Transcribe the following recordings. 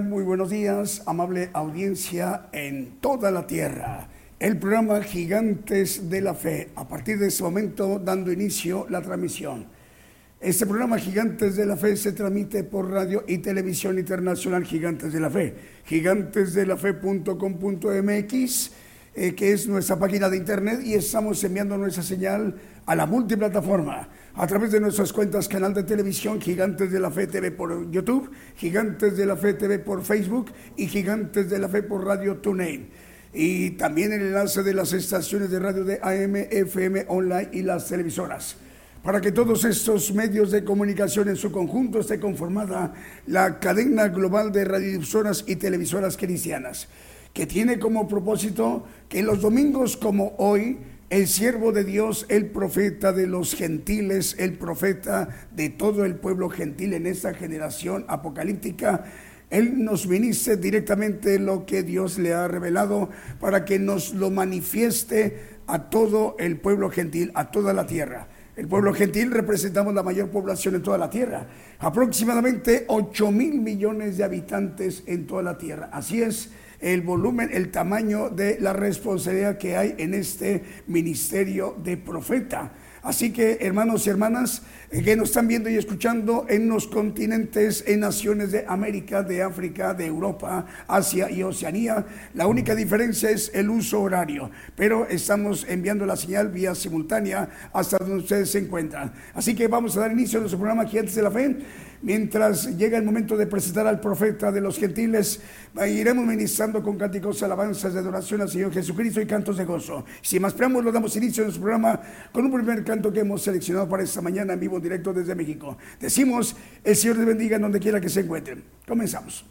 Muy buenos días, amable audiencia en toda la tierra. El programa Gigantes de la Fe, a partir de este momento dando inicio la transmisión. Este programa Gigantes de la Fe se transmite por radio y televisión internacional Gigantes de la Fe, gigantesdelafe.com.mx, eh, que es nuestra página de internet y estamos enviando nuestra señal a la multiplataforma a través de nuestras cuentas canal de televisión Gigantes de la Fe TV por YouTube, Gigantes de la Fe TV por Facebook y Gigantes de la Fe por Radio TuneIn. Y también el enlace de las estaciones de radio de AM, FM, online y las televisoras. Para que todos estos medios de comunicación en su conjunto esté conformada la cadena global de radiodifusoras y televisoras cristianas, que tiene como propósito que los domingos como hoy el siervo de Dios, el profeta de los gentiles, el profeta de todo el pueblo gentil en esta generación apocalíptica, él nos viniste directamente lo que Dios le ha revelado para que nos lo manifieste a todo el pueblo gentil, a toda la tierra. El pueblo gentil representamos la mayor población en toda la tierra, aproximadamente 8 mil millones de habitantes en toda la tierra. Así es, el volumen, el tamaño de la responsabilidad que hay en este ministerio de profeta. Así que, hermanos y hermanas que nos están viendo y escuchando en los continentes, en naciones de América, de África, de Europa, Asia y Oceanía, la única diferencia es el uso horario, pero estamos enviando la señal vía simultánea hasta donde ustedes se encuentran. Así que vamos a dar inicio a nuestro programa Gigantes de la Fe. Mientras llega el momento de presentar al profeta de los gentiles, iremos ministrando con cánticos, alabanzas de adoración al Señor Jesucristo y cantos de gozo. Sin más preámbulos, damos inicio a nuestro programa con un primer canto que hemos seleccionado para esta mañana en vivo directo desde México. Decimos, el Señor les bendiga en donde quiera que se encuentren. Comenzamos.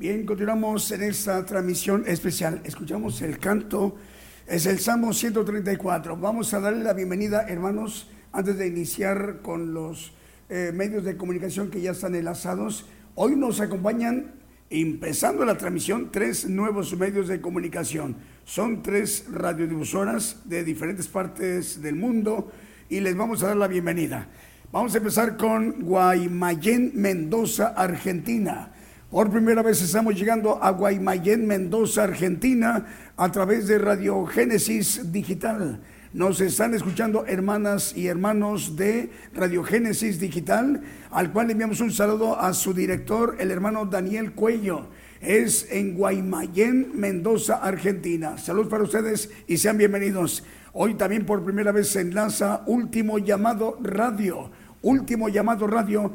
Bien, continuamos en esta transmisión especial. Escuchamos el canto, es el Salmo 134. Vamos a darle la bienvenida, hermanos, antes de iniciar con los eh, medios de comunicación que ya están enlazados. Hoy nos acompañan, empezando la transmisión, tres nuevos medios de comunicación. Son tres radiodifusoras de diferentes partes del mundo y les vamos a dar la bienvenida. Vamos a empezar con Guaymallén, Mendoza, Argentina. Por primera vez estamos llegando a Guaymallén, Mendoza, Argentina, a través de Radio Génesis Digital. Nos están escuchando hermanas y hermanos de Radio Génesis Digital, al cual enviamos un saludo a su director, el hermano Daniel Cuello. Es en Guaymallén, Mendoza, Argentina. Saludos para ustedes y sean bienvenidos. Hoy también por primera vez se enlaza Último Llamado Radio. Último Llamado Radio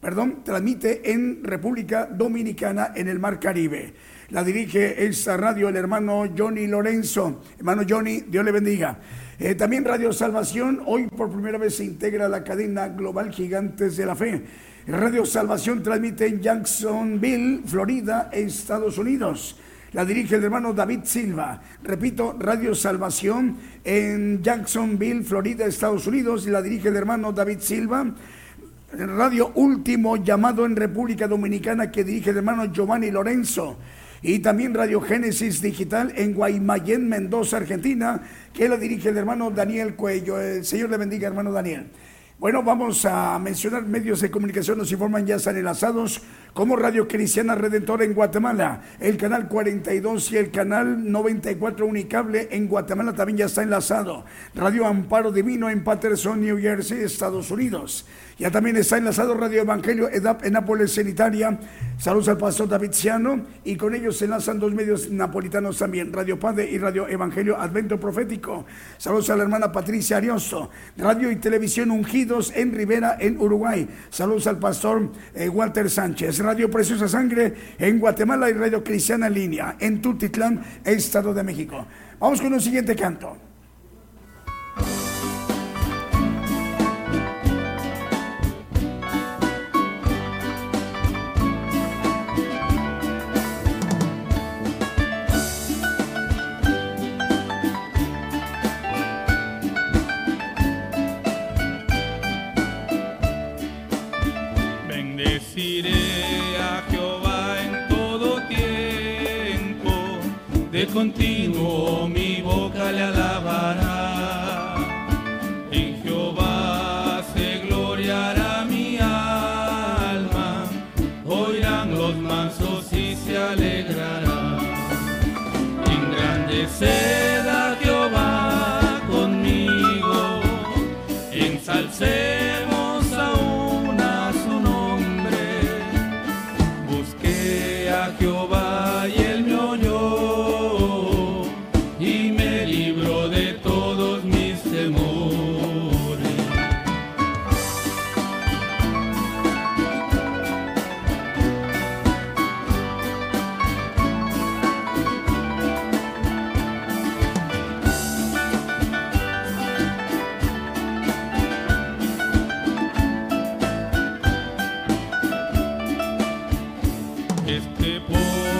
perdón, transmite en República Dominicana en el Mar Caribe. La dirige esta radio el hermano Johnny Lorenzo. Hermano Johnny, Dios le bendiga. Eh, también Radio Salvación, hoy por primera vez se integra la cadena global Gigantes de la Fe. Radio Salvación transmite en Jacksonville, Florida, Estados Unidos. La dirige el hermano David Silva. Repito, Radio Salvación en Jacksonville, Florida, Estados Unidos. La dirige el hermano David Silva. Radio Último Llamado en República Dominicana que dirige el hermano Giovanni Lorenzo. Y también Radio Génesis Digital en Guaymallén, Mendoza, Argentina, que la dirige el hermano Daniel Cuello. El Señor le bendiga, hermano Daniel. Bueno, vamos a mencionar medios de comunicación, nos informan ya están enlazados como Radio Cristiana Redentora en Guatemala, el canal 42 y el canal 94 Unicable en Guatemala también ya está enlazado. Radio Amparo Divino en Patterson, New Jersey, Estados Unidos. Ya también está enlazado Radio Evangelio EDAP en Nápoles, en Italia. Saludos al pastor David Ciano y con ellos se enlazan dos medios napolitanos también, Radio Padre y Radio Evangelio Advento Profético. Saludos a la hermana Patricia Ariosto. Radio y Televisión Ungidos en Rivera, en Uruguay. Saludos al pastor eh, Walter Sánchez. Radio Preciosa Sangre en Guatemala y Radio Cristiana en Línea en Tutitlán, Estado de México. Vamos con un siguiente canto. De continuo Este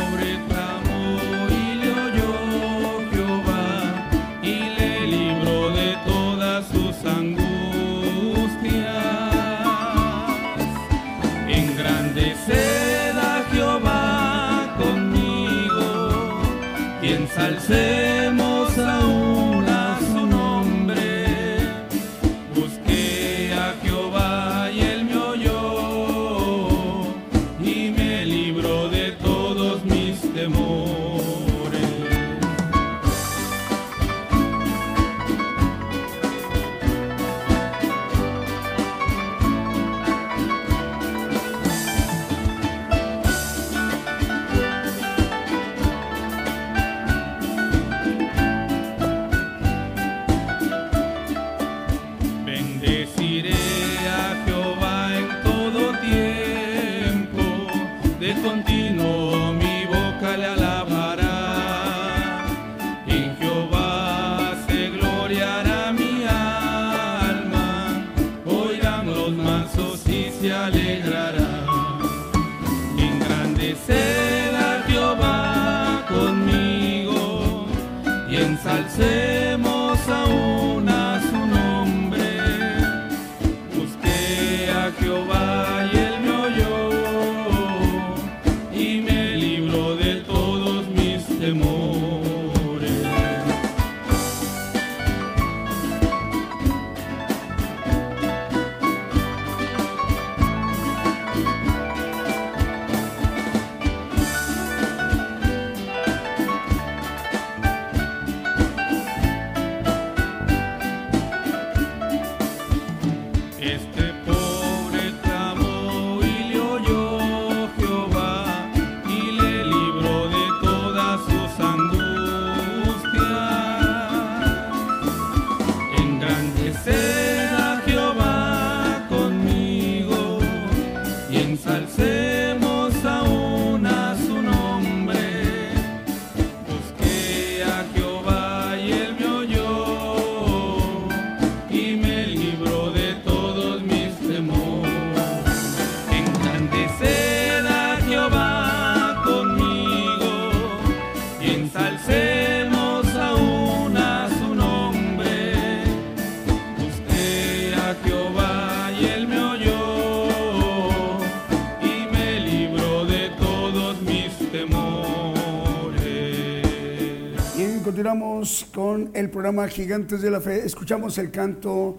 programa Gigantes de la Fe. Escuchamos el canto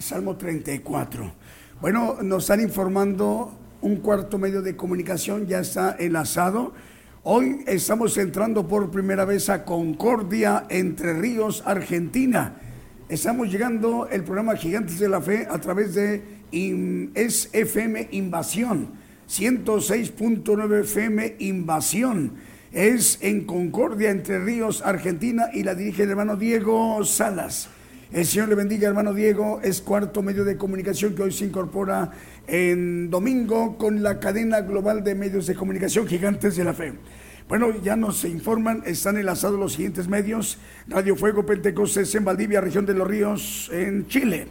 Salmo 34. Bueno, nos están informando un cuarto medio de comunicación ya está enlazado. Hoy estamos entrando por primera vez a Concordia, Entre Ríos, Argentina. Estamos llegando el programa Gigantes de la Fe a través de In- es FM Invasión, 106.9 FM Invasión. Es en Concordia, Entre Ríos, Argentina, y la dirige el hermano Diego Salas. El Señor le bendiga, hermano Diego. Es cuarto medio de comunicación que hoy se incorpora en domingo con la cadena global de medios de comunicación Gigantes de la Fe. Bueno, ya nos informan, están enlazados los siguientes medios. Radio Fuego Pentecostés en Valdivia, región de los ríos, en Chile.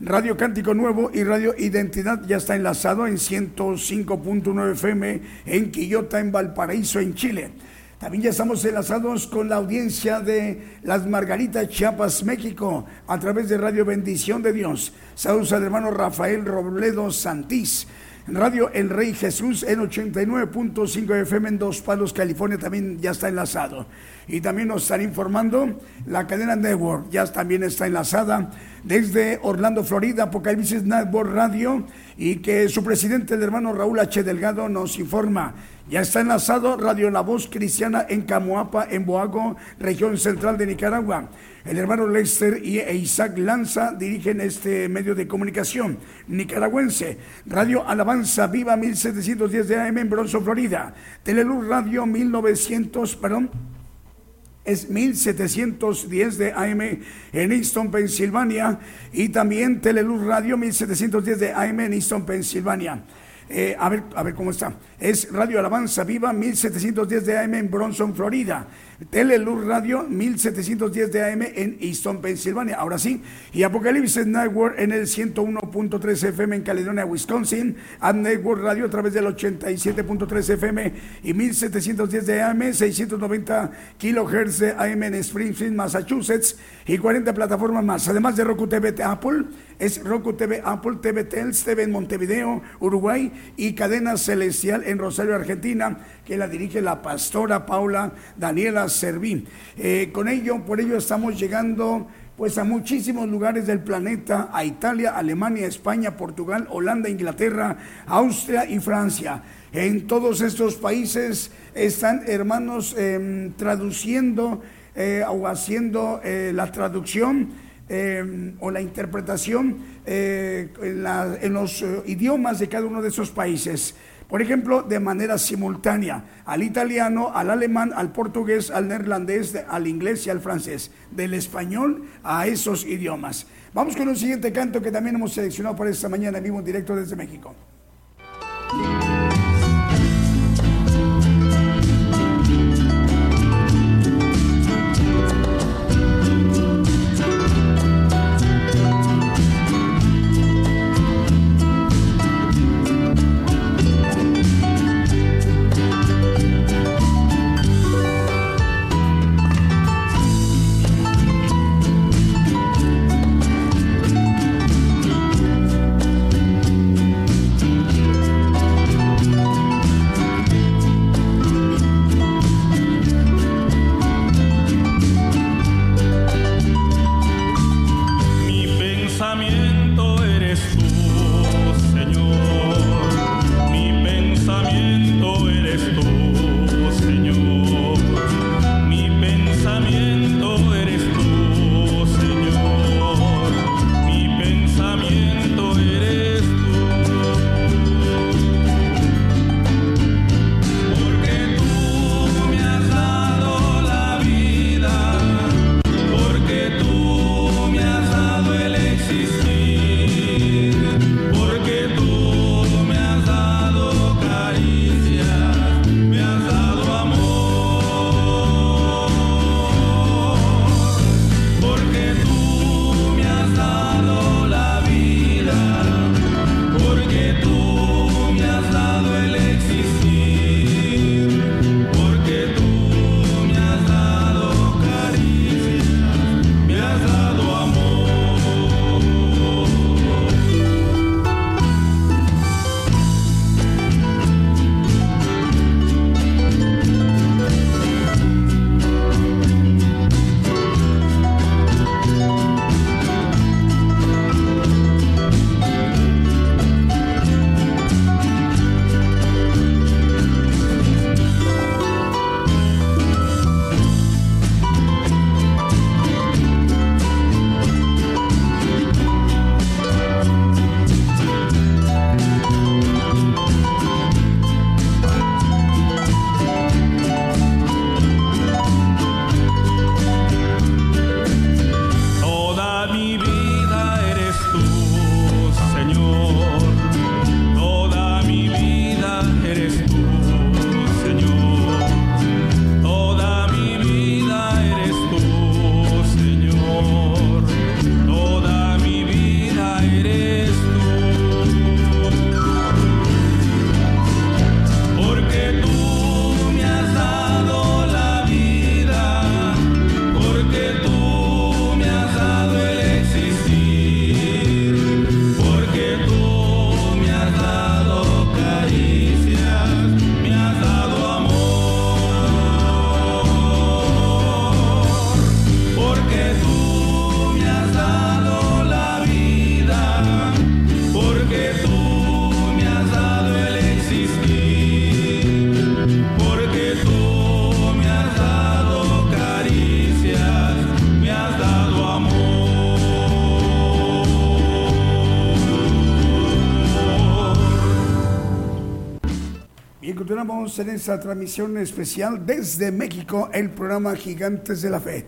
Radio Cántico Nuevo y Radio Identidad ya está enlazado en 105.9 FM en Quillota, en Valparaíso, en Chile. También ya estamos enlazados con la audiencia de Las Margaritas Chiapas, México, a través de Radio Bendición de Dios. Saludos al hermano Rafael Robledo Santís. Radio El Rey Jesús en 89.5 FM en Dos Palos, California, también ya está enlazado. Y también nos están informando, la cadena Network ya también está enlazada desde Orlando, Florida, Apocalipsis Network Radio, y que su presidente, el hermano Raúl H. Delgado, nos informa. Ya está enlazado Radio La Voz Cristiana en Camoapa, en Boago, región central de Nicaragua. El hermano Lester y e Isaac Lanza dirigen este medio de comunicación nicaragüense. Radio Alabanza Viva 1710 de AM en Bronzo, Florida. Teleluz Radio 1900, perdón, es 1710 de AM en Easton, Pensilvania, y también Teleluz Radio 1710 de AM en Easton, Pensilvania. Eh, a, ver, a ver cómo está. Es Radio Alabanza Viva 1710 de AM en Bronson, Florida. Teleluz Radio 1710 de AM en Easton, Pensilvania. Ahora sí. Y Apocalipsis Network en el 101.3 FM en Caledonia, Wisconsin. Ad Network Radio a través del 87.3 FM y 1710 de AM, 690 kilohertz de AM en Springfield, Massachusetts y 40 plataformas más. Además de Roku TV Apple, es Roku TV Apple, TV Tels, TV en Montevideo, Uruguay y Cadena Celestial en Rosario, Argentina, que la dirige la pastora Paula Daniela Servín. Eh, con ello, por ello estamos llegando pues a muchísimos lugares del planeta, a Italia, Alemania, España, Portugal, Holanda, Inglaterra, Austria y Francia. En todos estos países están hermanos eh, traduciendo eh, o haciendo eh, la traducción eh, o la interpretación eh, en, los eh, idiomas de cada uno de esos países. Por ejemplo, de manera simultánea, al italiano, al alemán, al portugués, al neerlandés, al inglés y al francés, del español a esos idiomas. Vamos con un siguiente canto que también hemos seleccionado para esta mañana vivo en directo desde México. En esta transmisión especial desde México, el programa Gigantes de la Fe.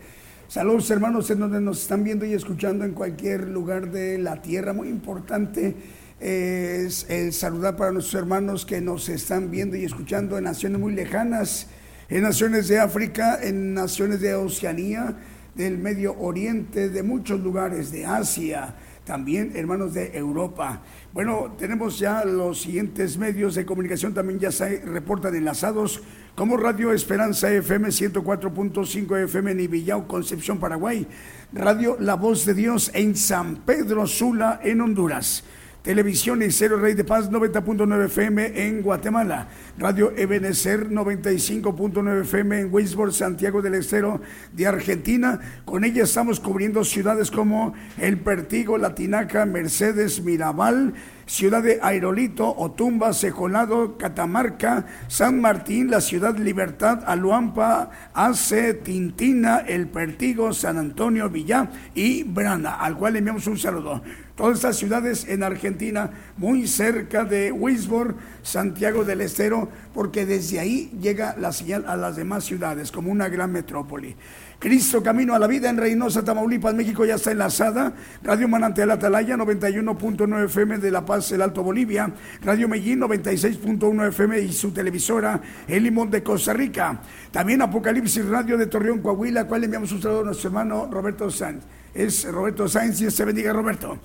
Saludos hermanos en donde nos están viendo y escuchando en cualquier lugar de la tierra. Muy importante es el saludar para nuestros hermanos que nos están viendo y escuchando en naciones muy lejanas, en naciones de África, en naciones de Oceanía, del Medio Oriente, de muchos lugares, de Asia, también hermanos de Europa. Bueno, tenemos ya los siguientes medios de comunicación, también ya se reportan enlazados como Radio Esperanza FM 104.5 FM en Ibillao, Concepción, Paraguay, Radio La Voz de Dios en San Pedro Sula, en Honduras. Televisión Cero Rey de Paz 90.9 FM en Guatemala. Radio Ebenecer 95.9 FM en Wisborne, Santiago del Estero de Argentina. Con ella estamos cubriendo ciudades como El Pertigo, Latinaca, Mercedes, Mirabal, Ciudad de Aerolito, Otumba, Sejolado, Catamarca, San Martín, la Ciudad Libertad, Aluampa, Ace, Tintina, El Pertigo, San Antonio, Villá y Brana, al cual le enviamos un saludo todas estas ciudades en Argentina, muy cerca de Wisborne, Santiago del Estero, porque desde ahí llega la señal a las demás ciudades como una gran metrópoli. Cristo Camino a la Vida en Reynosa, Tamaulipas, México ya está enlazada. Radio Manantial Atalaya 91.9 FM de La Paz, el Alto Bolivia. Radio Medellín 96.1 FM y su televisora El Limón de Costa Rica. También Apocalipsis Radio de Torreón, Coahuila, cual enviamos un saludo a nuestro hermano Roberto Sanz. Es Roberto Sáenz y se bendiga Roberto.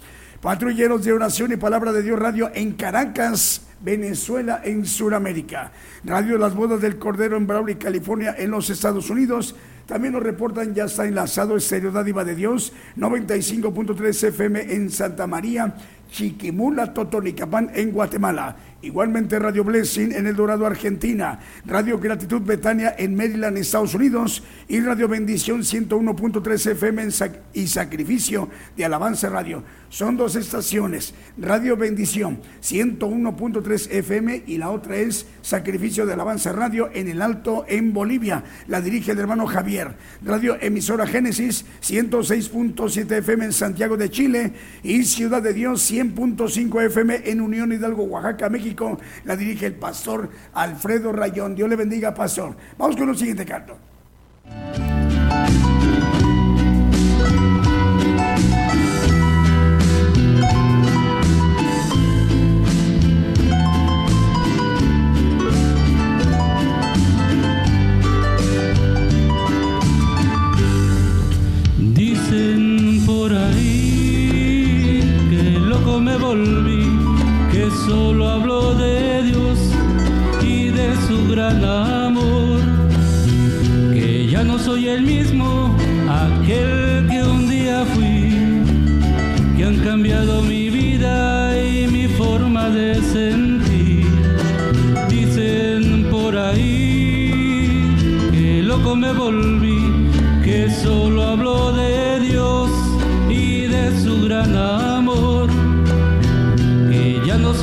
Patrulleros de Oración y Palabra de Dios Radio en Caracas, Venezuela, en Sudamérica. Radio Las Bodas del Cordero en Brawley, California, en los Estados Unidos. También nos reportan, ya está enlazado Estéreo Dádiva de Dios, 95.3 FM en Santa María, Chiquimula, Totonicapán, en Guatemala. Igualmente Radio Blessing en El Dorado, Argentina. Radio Gratitud Betania en Maryland, Estados Unidos. Y Radio Bendición 101.3 FM y Sacrificio de Alabanza Radio. Son dos estaciones. Radio Bendición 101.3 FM y la otra es Sacrificio de Alabanza Radio en el Alto en Bolivia. La dirige el hermano Javier. Radio Emisora Génesis 106.7 FM en Santiago de Chile y Ciudad de Dios 100.5 FM en Unión Hidalgo, Oaxaca, México la dirige el pastor Alfredo Rayón. Dios le bendiga, pastor. Vamos con el siguiente canto.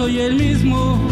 Soy el mismo,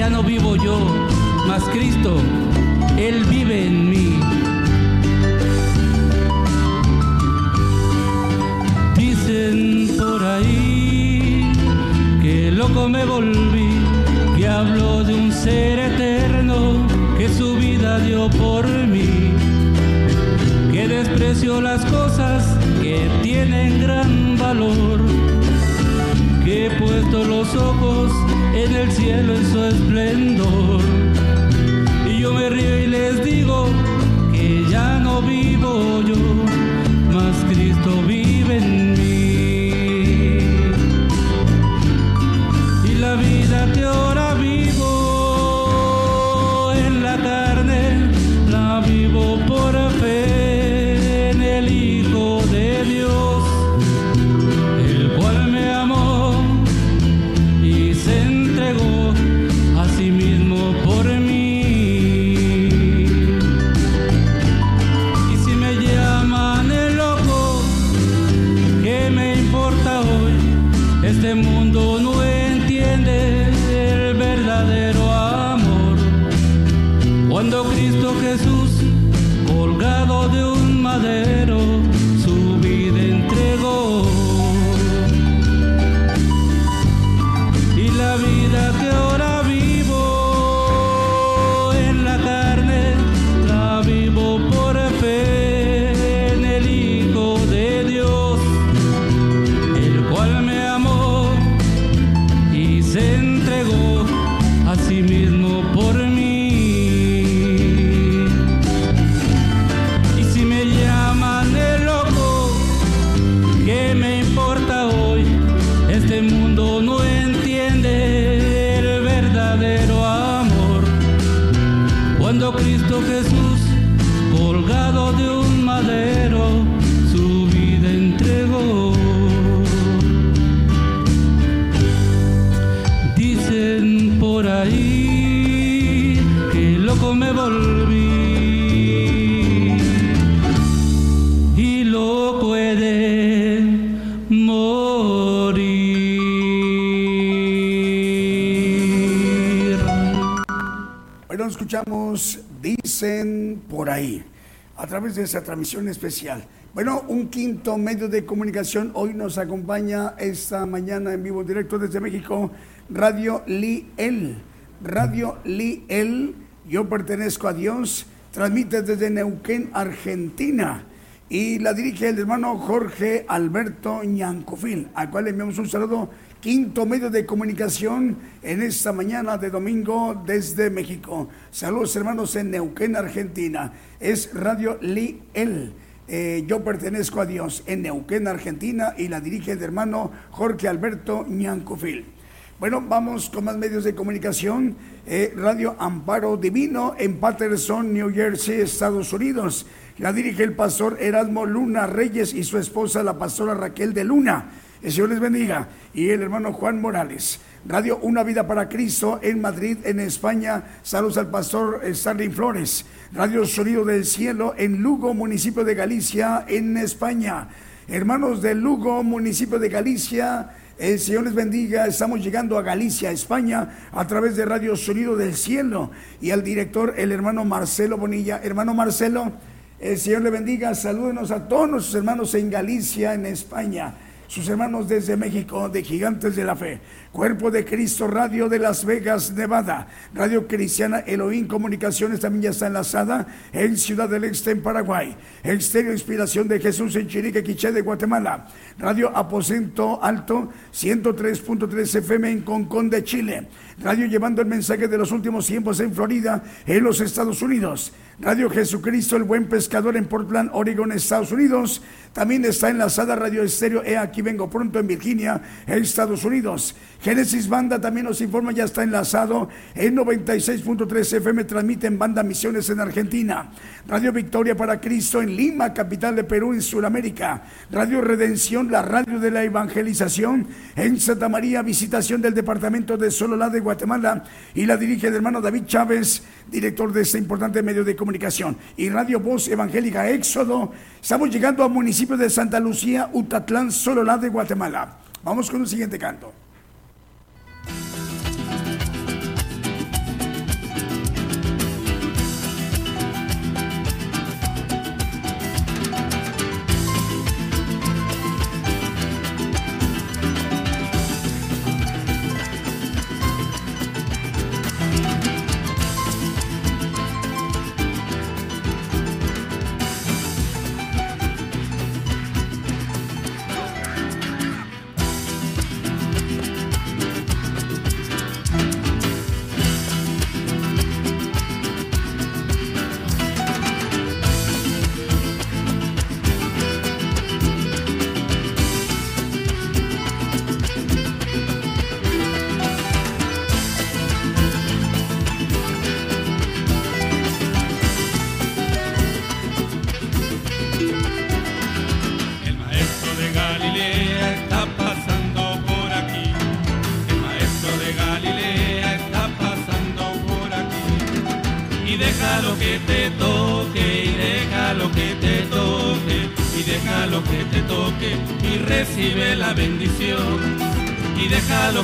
ya no vivo yo, mas Cristo, Él vive en mí. Dicen por ahí que lo loco me volví, que habló de un ser eterno que su vida dio por mí, que despreció las cosas que tienen gran valor, que he puesto los ojos en el cielo en su esplendor. Y yo me río y les digo que ya no vivo través de esa transmisión especial. Bueno, un quinto medio de comunicación hoy nos acompaña esta mañana en vivo directo desde México, Radio Liel. Radio Liel, yo pertenezco a Dios, transmite desde Neuquén, Argentina. Y la dirige el hermano Jorge Alberto Ñancofil, al cual le enviamos un saludo. Quinto medio de comunicación en esta mañana de domingo desde México. Saludos hermanos en Neuquén, Argentina. Es Radio Liel. Eh, yo pertenezco a Dios en Neuquén, Argentina, y la dirige el hermano Jorge Alberto Ñancofil. Bueno, vamos con más medios de comunicación. Eh, Radio Amparo Divino en Patterson, New Jersey, Estados Unidos. La dirige el pastor Erasmo Luna Reyes y su esposa, la pastora Raquel de Luna. El Señor les bendiga. Y el hermano Juan Morales. Radio Una Vida para Cristo en Madrid, en España. Saludos al pastor Starling Flores. Radio Sonido del Cielo en Lugo, municipio de Galicia, en España. Hermanos de Lugo, municipio de Galicia. El Señor les bendiga. Estamos llegando a Galicia, España, a través de Radio Sonido del Cielo. Y al director, el hermano Marcelo Bonilla. Hermano Marcelo, el Señor le bendiga. Salúdenos a todos nuestros hermanos en Galicia, en España. Sus hermanos desde México, de Gigantes de la Fe. Cuerpo de Cristo Radio de Las Vegas, Nevada. Radio Cristiana Elohim Comunicaciones también ya está enlazada en Ciudad del Este, en Paraguay. Exterior Inspiración de Jesús en Chirique, Quiché de Guatemala. Radio Aposento Alto 103.3 FM en Concón de Chile. Radio llevando el mensaje de los últimos tiempos en Florida, en los Estados Unidos. Radio Jesucristo, el buen pescador en Portland, Oregon, Estados Unidos. También está enlazada Radio Estéreo, he aquí vengo pronto en Virginia, Estados Unidos. Génesis Banda también nos informa, ya está enlazado en 96.3 FM, transmite en Banda Misiones en Argentina. Radio Victoria para Cristo en Lima, capital de Perú, en Sudamérica. Radio Redención, la radio de la evangelización en Santa María, visitación del departamento de Sololá de Guatemala y la dirige el hermano David Chávez, director de este importante medio de comunicación. Y Radio Voz Evangélica Éxodo, estamos llegando al municipio de Santa Lucía, Utatlán, Sololá de Guatemala. Vamos con un siguiente canto.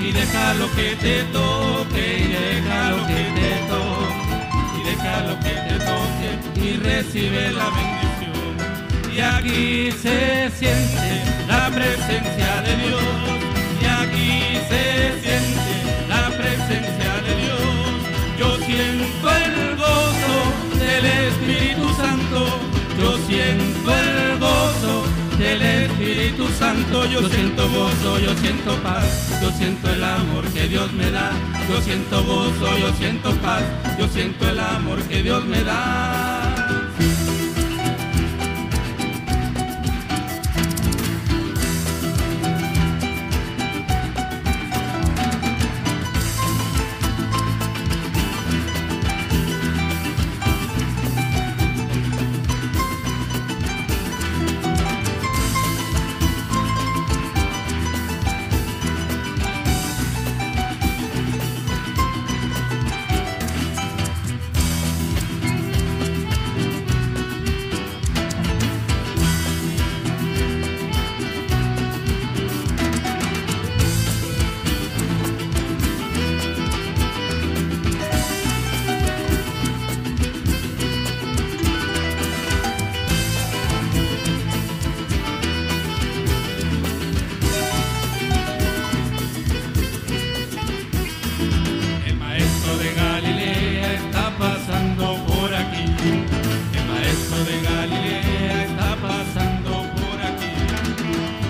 y deja lo que te toque y deja lo que te toque y deja lo que te toque y recibe la bendición. Y aquí se siente la presencia de Dios y aquí se siente la presencia de Dios. Yo siento el gozo del Espíritu Santo yo siento Espíritu Santo yo siento gozo, yo siento paz, yo siento el amor que Dios me da, yo siento gozo, yo siento paz, yo siento el amor que Dios me da.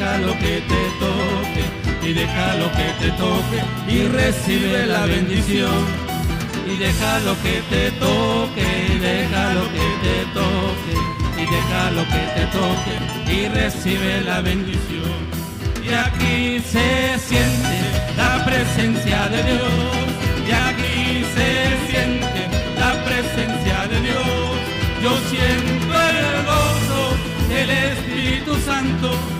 Deja lo que te toque, y deja lo que te toque, y recibe la bendición. Y deja lo que te toque, y deja lo que te toque, y deja lo que te toque, y recibe la bendición. Y aquí se siente la presencia de Dios, y aquí se siente la presencia de Dios. Yo siento el gozo del Espíritu Santo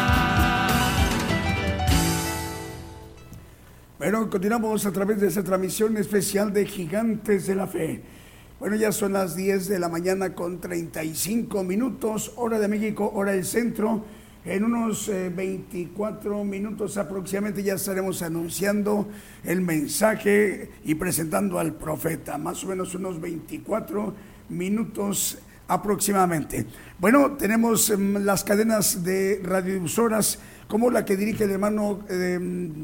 Continuamos a través de esta transmisión especial de Gigantes de la Fe. Bueno, ya son las 10 de la mañana con 35 minutos, hora de México, hora del centro. En unos 24 eh, minutos aproximadamente ya estaremos anunciando el mensaje y presentando al profeta, más o menos unos 24 minutos aproximadamente. Bueno, tenemos em, las cadenas de radiodifusoras como la que dirige el hermano eh,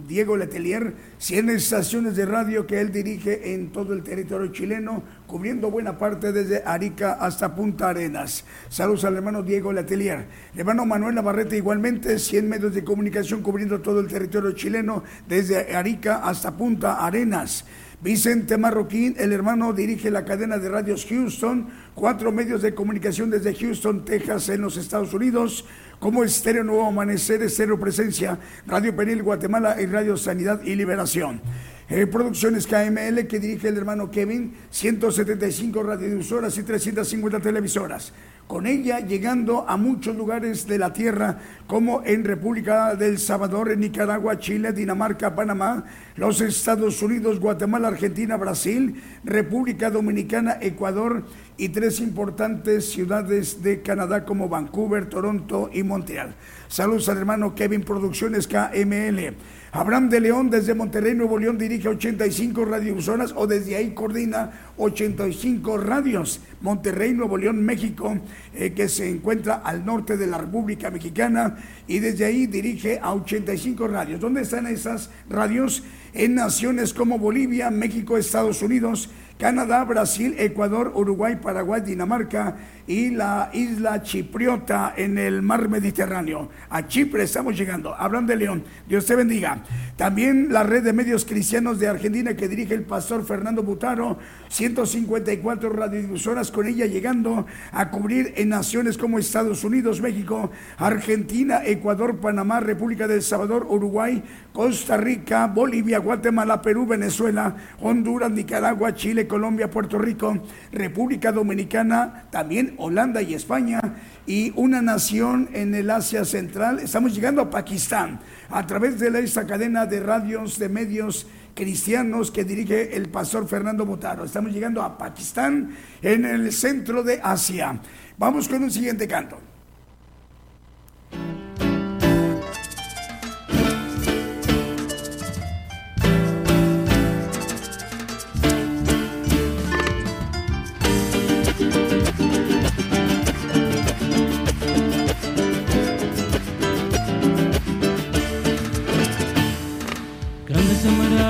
Diego Letelier, 100 estaciones de radio que él dirige en todo el territorio chileno, cubriendo buena parte desde Arica hasta Punta Arenas. Saludos al hermano Diego Letelier. El hermano Manuel Navarrete igualmente, 100 medios de comunicación cubriendo todo el territorio chileno, desde Arica hasta Punta Arenas. Vicente Marroquín, el hermano, dirige la cadena de radios Houston, cuatro medios de comunicación desde Houston, Texas, en los Estados Unidos, como Estéreo Nuevo Amanecer, Estéreo Presencia, Radio Penil Guatemala y Radio Sanidad y Liberación. Eh, producciones KML que dirige el hermano Kevin, 175 radiodifusoras y 350 televisoras. con ella llegando a muchos lugares de la tierra, como en República del Salvador, en Nicaragua, Chile, Dinamarca, Panamá, los Estados Unidos, Guatemala, Argentina, Brasil, República Dominicana, Ecuador y tres importantes ciudades de Canadá como Vancouver, Toronto y Montreal. Saludos al hermano Kevin Producciones KML. Abraham de León desde Monterrey, Nuevo León dirige 85 radiozonas o desde ahí coordina 85 radios. Monterrey, Nuevo León, México, eh, que se encuentra al norte de la República Mexicana y desde ahí dirige a 85 radios. ¿Dónde están esas radios? En naciones como Bolivia, México, Estados Unidos, Canadá, Brasil, Ecuador, Uruguay, Paraguay, Dinamarca y la isla chipriota en el mar Mediterráneo. A Chipre estamos llegando. Abraham de León, Dios te bendiga. También la red de medios cristianos de Argentina que dirige el pastor Fernando Butaro, 154 radiodifusoras con ella llegando a cubrir en naciones como Estados Unidos, México, Argentina, Ecuador, Panamá, República del Salvador, Uruguay, Costa Rica, Bolivia, Guatemala, Perú, Venezuela, Honduras, Nicaragua, Chile, Colombia, Puerto Rico, República Dominicana, también Holanda y España, y una nación en el Asia Central. Estamos llegando a Pakistán a través de esta cadena de radios, de medios cristianos que dirige el pastor Fernando Botaro. Estamos llegando a Pakistán en el centro de Asia. Vamos con un siguiente canto.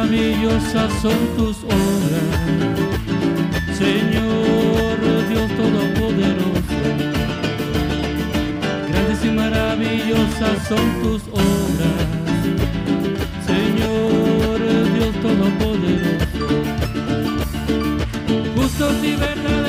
Maravillosas son tus obras, Señor Dios Todopoderoso. Grandes y maravillosas son tus obras, Señor Dios Todopoderoso. Justos y verdaderos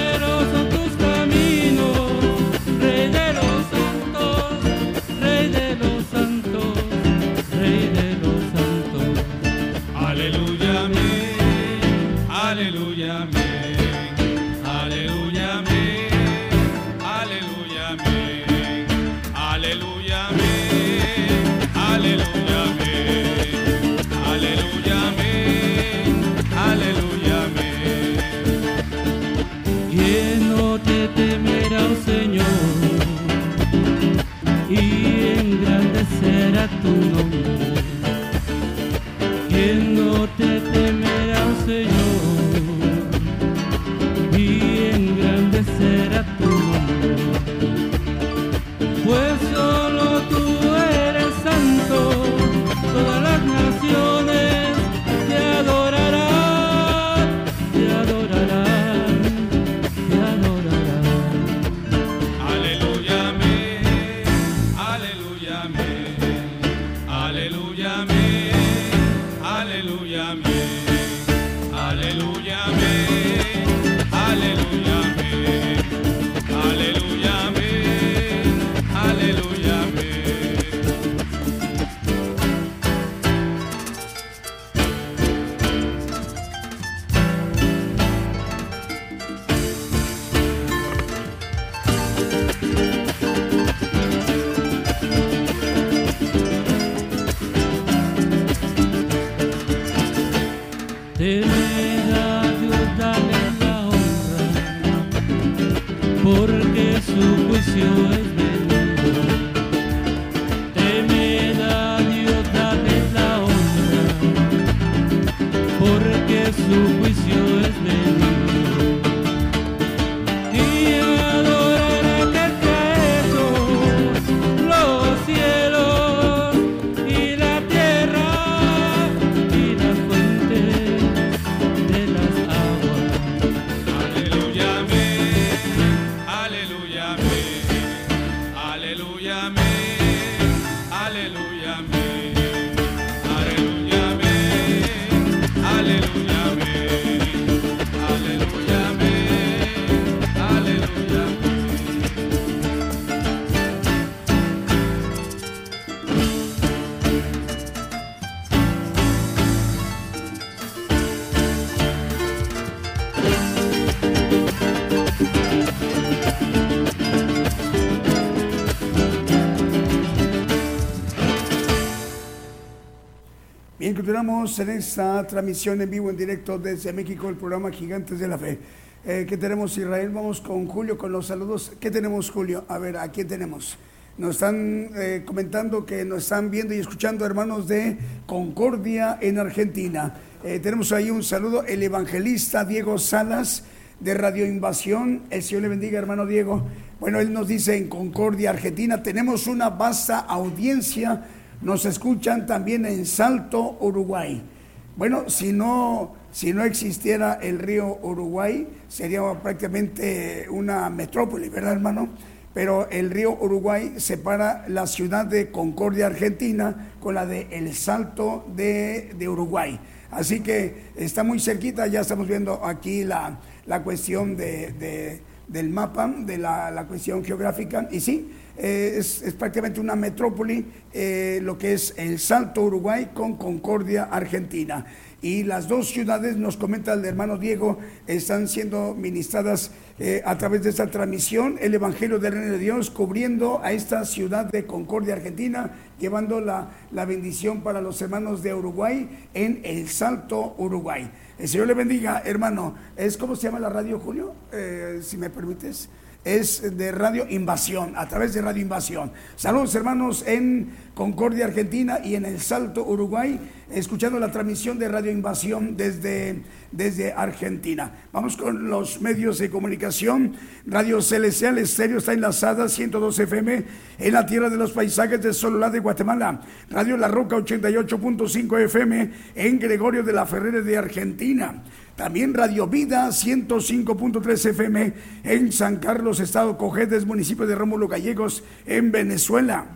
continuamos en esta transmisión en vivo, en directo desde México, el programa Gigantes de la Fe. Eh, ¿Qué tenemos, Israel? Vamos con Julio, con los saludos. ¿Qué tenemos, Julio? A ver, ¿a quién tenemos? Nos están eh, comentando que nos están viendo y escuchando hermanos de Concordia en Argentina. Eh, tenemos ahí un saludo, el evangelista Diego Salas de Radio Invasión. El Señor le bendiga, hermano Diego. Bueno, él nos dice en Concordia, Argentina, tenemos una vasta audiencia nos escuchan también en Salto, Uruguay. Bueno, si no, si no existiera el río Uruguay, sería prácticamente una metrópoli, ¿verdad, hermano? Pero el río Uruguay separa la ciudad de Concordia, Argentina, con la de El Salto de, Uruguay. Así que está muy cerquita, ya estamos viendo aquí la, cuestión de, del mapa, de la, la cuestión geográfica. Y sí, eh, es, prácticamente una metrópoli, eh, lo que es el Salto Uruguay con Concordia Argentina. Y las dos ciudades, nos comenta el hermano Diego, están siendo ministradas eh, a través de esta transmisión, el Evangelio del Reino de Dios, cubriendo a esta ciudad de Concordia Argentina, llevando la, la bendición para los hermanos de Uruguay en el Salto Uruguay. El Señor le bendiga, hermano. ¿Es cómo se llama la radio, Julio? si me permites es de Radio Invasión, a través de Radio Invasión. Saludos hermanos en Concordia, Argentina y en El Salto, Uruguay, escuchando la transmisión de Radio Invasión desde, desde Argentina. Vamos con los medios de comunicación. Radio Celestial Estéreo está enlazada 102 FM en la tierra de los paisajes de Sololá de Guatemala. Radio La Roca 88.5 FM en Gregorio de la Ferrera de Argentina. También Radio Vida 105.3 FM en San Carlos, Estado Cojedes, municipio de Rómulo Gallegos, en Venezuela.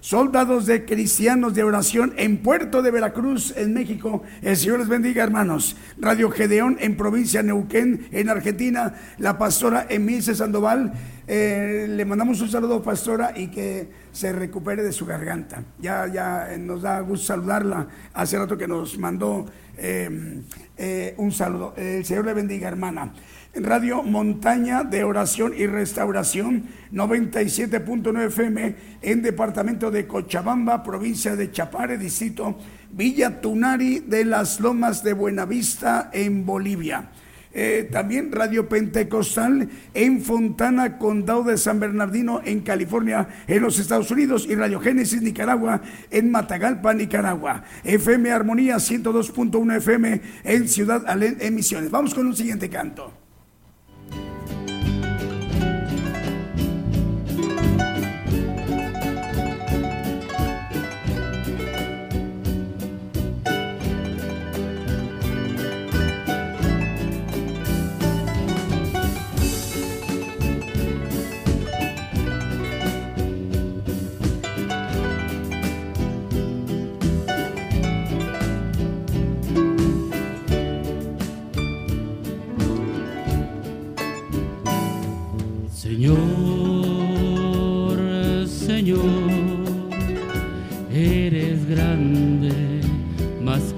Soldados de cristianos de oración en Puerto de Veracruz, en México. El Señor les bendiga, hermanos. Radio Gedeón en provincia Neuquén, en Argentina. La pastora Emilce Sandoval. Eh, le mandamos un saludo, pastora, y que se recupere de su garganta. Ya, ya nos da gusto saludarla. Hace rato que nos mandó eh, eh, un saludo. El Señor le bendiga, hermana. Radio Montaña de Oración y Restauración, 97.9 FM, en departamento de Cochabamba, provincia de Chapare, distrito Villa Tunari de las Lomas de Buenavista, en Bolivia. Eh, también Radio Pentecostal en Fontana, Condado de San Bernardino, en California, en los Estados Unidos, y Radio Génesis Nicaragua, en Matagalpa, Nicaragua. FM Armonía 102.1 FM en Ciudad Alén, en Misiones. Vamos con un siguiente canto.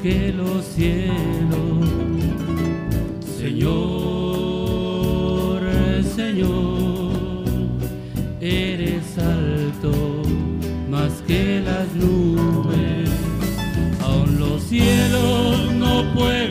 Que los cielos. Señor, Señor, eres alto más que las nubes. Aún los cielos no pueden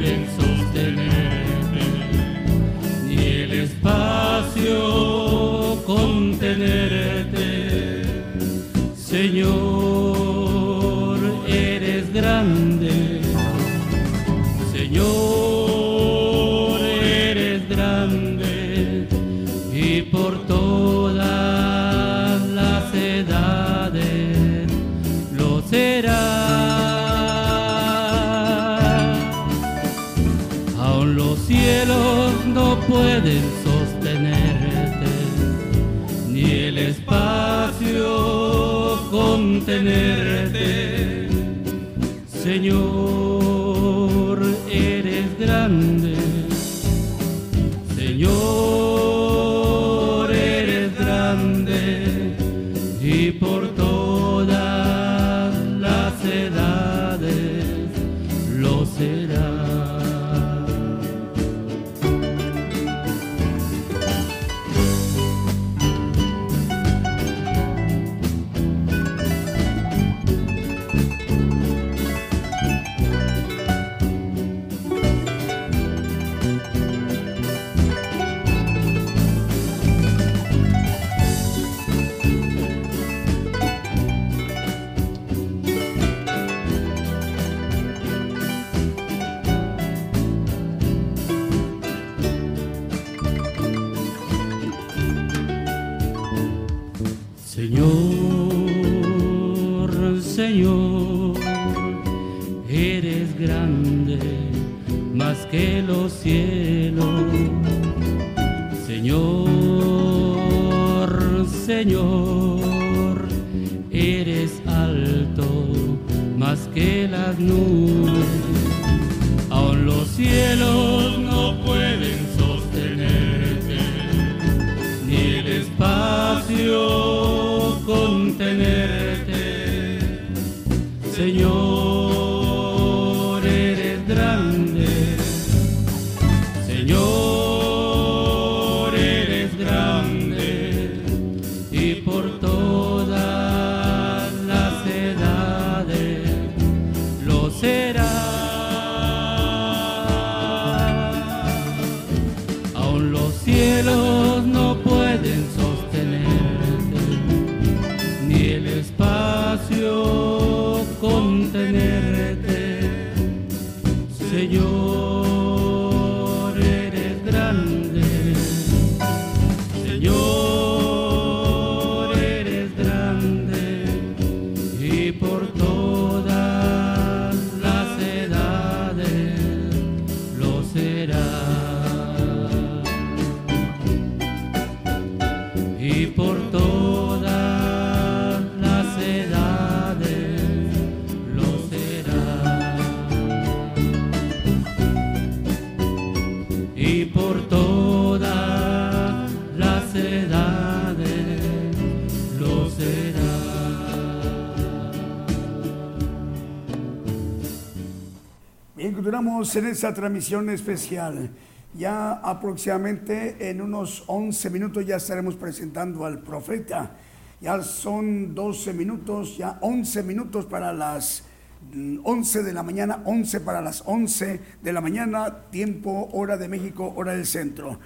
Continuamos en esta transmisión especial. Ya aproximadamente en unos 11 minutos ya estaremos presentando al profeta. Ya son 12 minutos, ya 11 minutos para las mm, 11 de la mañana, 11 para las 11 de la mañana, tiempo, hora de México, hora del centro.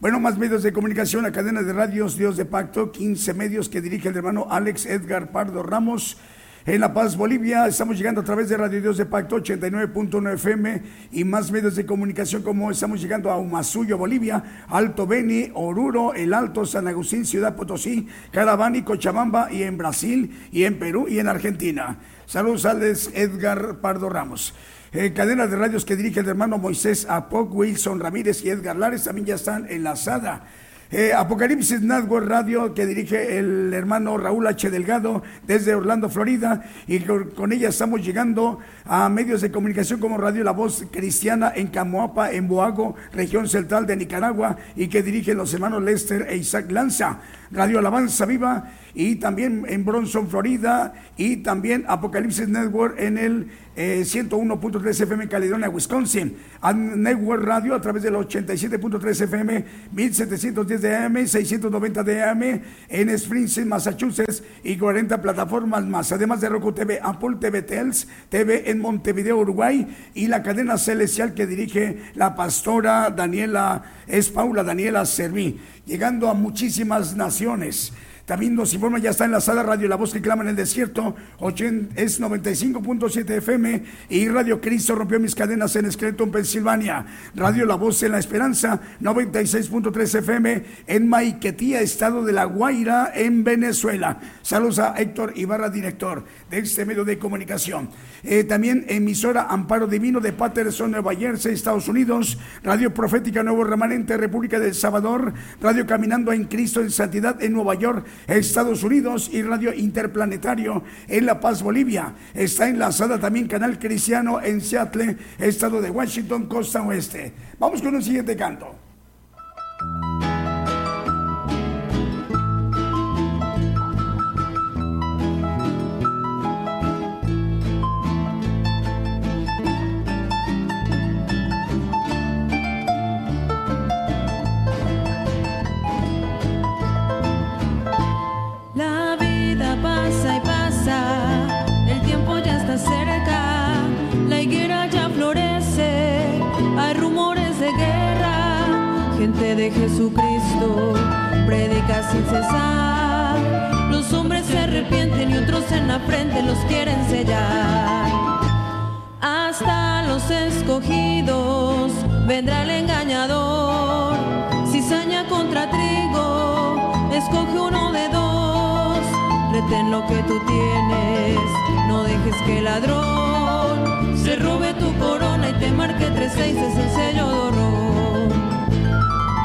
Bueno, más medios de comunicación, la cadena de radios Dios de Pacto, 15 medios que dirige el hermano Alex Edgar Pardo Ramos. En La Paz, Bolivia, estamos llegando a través de Radio Dios de Pacto 89.1 FM y más medios de comunicación como estamos llegando a Humasuyo, Bolivia, Alto Beni, Oruro, El Alto, San Agustín, Ciudad Potosí, Caravani, Cochabamba y en Brasil y en Perú y en Argentina. Saludos a Edgar Pardo Ramos. Eh, cadena de radios que dirige el hermano Moisés Apoc, Wilson Ramírez y Edgar Lares también ya están enlazada. Eh, Apocalipsis Network Radio que dirige el hermano Raúl H. Delgado desde Orlando, Florida, y con, ella estamos llegando a medios de comunicación como Radio La Voz Cristiana en Camoapa, en Boago, región central de Nicaragua, y que dirigen los hermanos Lester e Isaac Lanza. Radio Alabanza Viva y también en Bronson, Florida, y también Apocalipsis Network en el eh, 101.3 FM Caledonia, Wisconsin. Network Radio a través del 87.3 FM, 1710 de AM, 690 de AM en Springfield, Massachusetts y 40 plataformas más. Además de Roku TV, Apple TV Tels, TV en Montevideo, Uruguay y la cadena celestial que dirige la pastora Daniela, es Paula Daniela Serví, llegando a muchísimas naciones. También nos informa, ya está en la sala Radio La Voz que clama en el desierto, 80 es 95.7 FM y Radio Cristo rompió mis cadenas en Scranton, Pensilvania. Radio La Voz en La Esperanza, 96.3 FM en Maiquetía, estado de La Guaira, en Venezuela. Saludos a Héctor Ibarra, director de este medio de comunicación. Eh, también emisora Amparo Divino de Patterson, Nueva Jersey, Estados Unidos. Radio Profética Nuevo Remanente, República del Salvador. Radio Caminando en Cristo en Santidad en Nueva York. Estados Unidos y Radio Interplanetario en La Paz, Bolivia. Está enlazada también Canal Cristiano en Seattle, estado de Washington, costa oeste. Vamos con un siguiente canto. De Jesucristo predica sin cesar, los hombres se arrepienten y otros en la frente los quieren sellar. Hasta los escogidos vendrá el engañador, cizaña contra trigo, escoge uno de dos, retén lo que tú tienes, no que el ladrón se robe tu corona y te marque tres seis el sello de horror.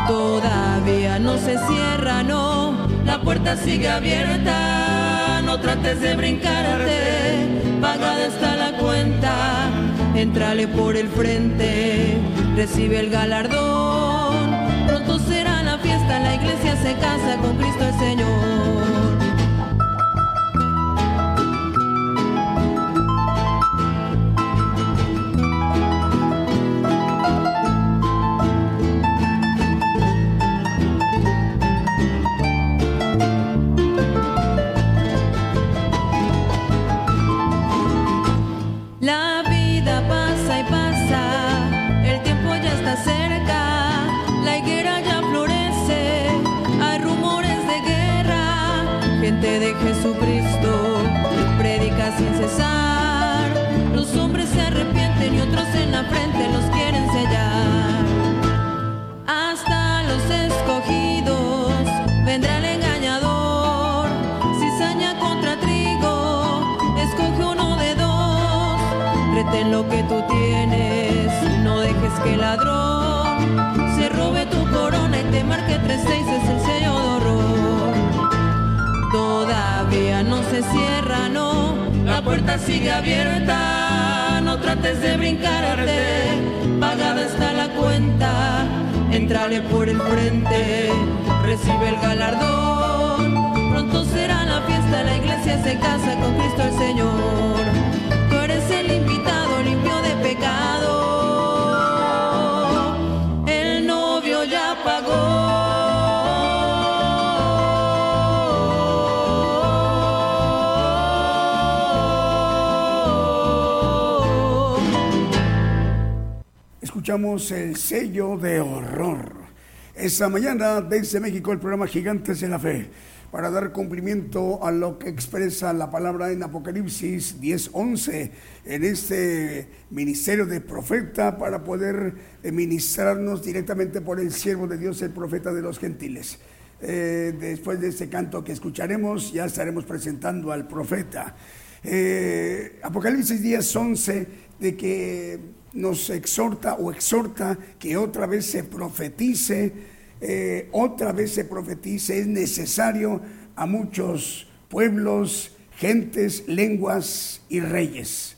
Todavía no se cierra, no, la puerta sigue abierta. No trates de brincarte, pagada está la cuenta. Entrale por el frente, recibe el galardón. Pronto será la fiesta, la iglesia se casa con Cristo el Señor. Seis es el sello de horror. Todavía no se cierra, no, la puerta sigue abierta, no trates de brincarte, pagada está la cuenta, entrale por el frente, recibe el galardón, pronto será la fiesta, la iglesia se casa con Cristo el Señor, tú eres el invitado limpio de pecado, Escuchamos el sello de horror. Esta mañana desde México el programa Gigantes de la Fe para dar cumplimiento a lo que expresa la palabra en Apocalipsis 10:11 en este ministerio de profeta para poder ministrarnos directamente por el siervo de Dios, el profeta de los gentiles. Eh, después de este canto que escucharemos, ya estaremos presentando al profeta. Eh, Apocalipsis 10:11 de que nos exhorta o exhorta que otra vez se profetice, eh, otra vez se profetice, es necesario a muchos pueblos, gentes, lenguas y reyes.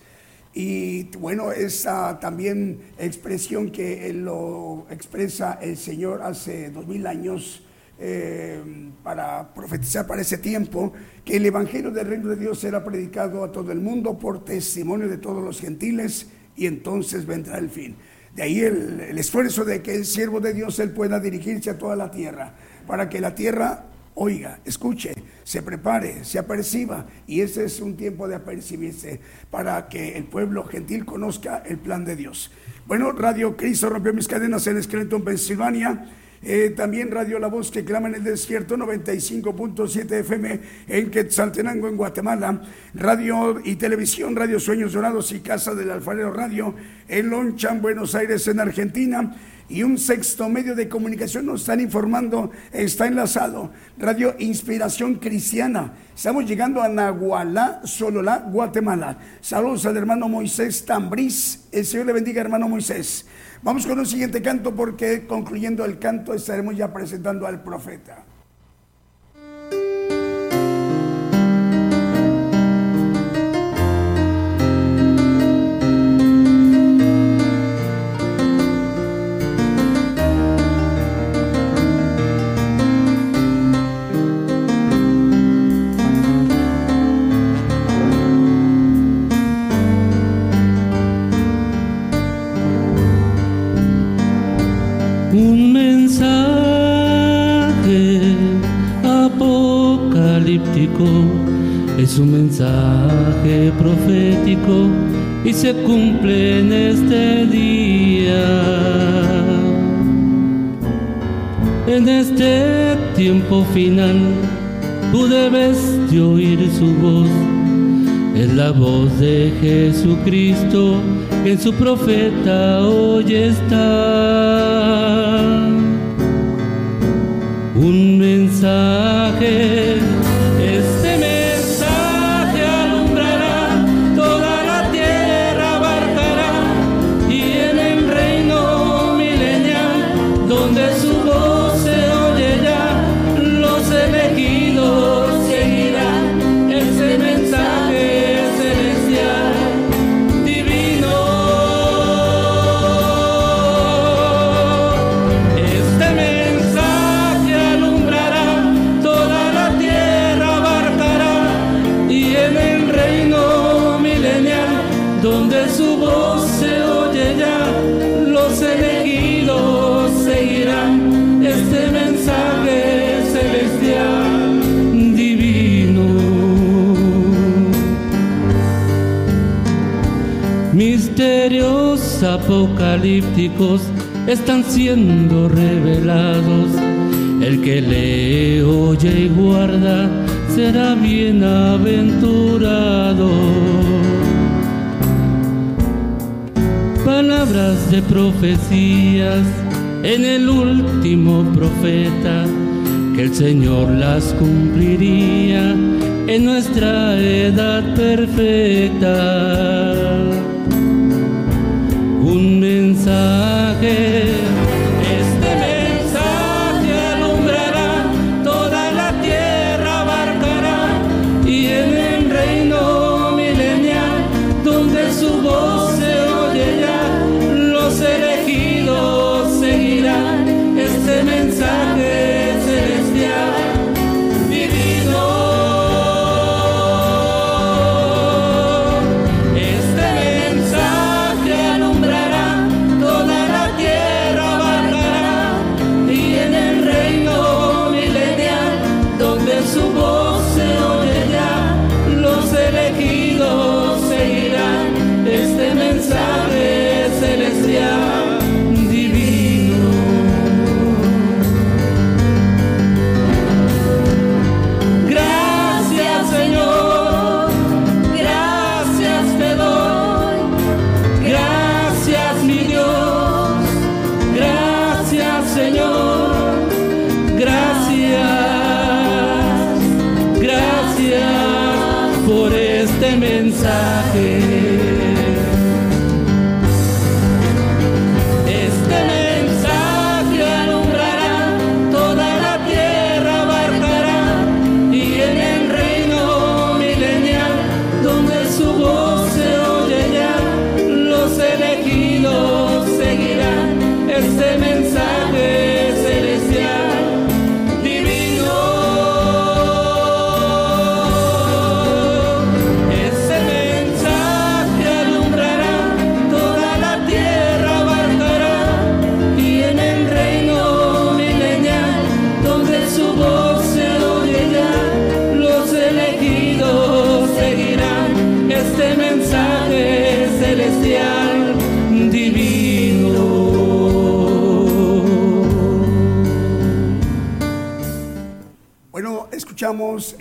Y bueno, esa también expresión que lo expresa el Señor hace dos mil años eh, para profetizar para ese tiempo, que el Evangelio del Reino de Dios será predicado a todo el mundo por testimonio de todos los gentiles y entonces vendrá el fin. De ahí el, esfuerzo de que el siervo de Dios él pueda dirigirse a toda la tierra, para que la tierra oiga, escuche, se prepare, se aperciba. Y ese es un tiempo de apercibirse para que el pueblo gentil conozca el plan de Dios. Bueno, Radio Cristo rompió mis cadenas en Scranton, Pensilvania. Eh, también Radio La Voz que clama en el desierto 95.7 FM en Quetzaltenango en Guatemala. Radio y televisión, Radio Sueños Dorados y Casa del Alfarero Radio en Lonchan, Buenos Aires en Argentina. Y un sexto medio de comunicación nos están informando, está enlazado. Radio Inspiración Cristiana. Estamos llegando a Nahualá, Sololá, Guatemala. Saludos al hermano Moisés Tambriz. El Señor le bendiga, hermano Moisés. Vamos con un siguiente canto porque concluyendo el canto estaremos ya presentando al profeta. Un mensaje apocalíptico es un mensaje profético y se cumple en este día. En este tiempo final, tú debes de oír su voz. Es la voz de Jesucristo en su profeta hoy está. Un mensaje, apocalípticos están siendo revelados. El que lee, oye y guarda será bienaventurado. Palabras de profecías en el último profeta, que el Señor las cumpliría en nuestra edad perfecta. mensaje.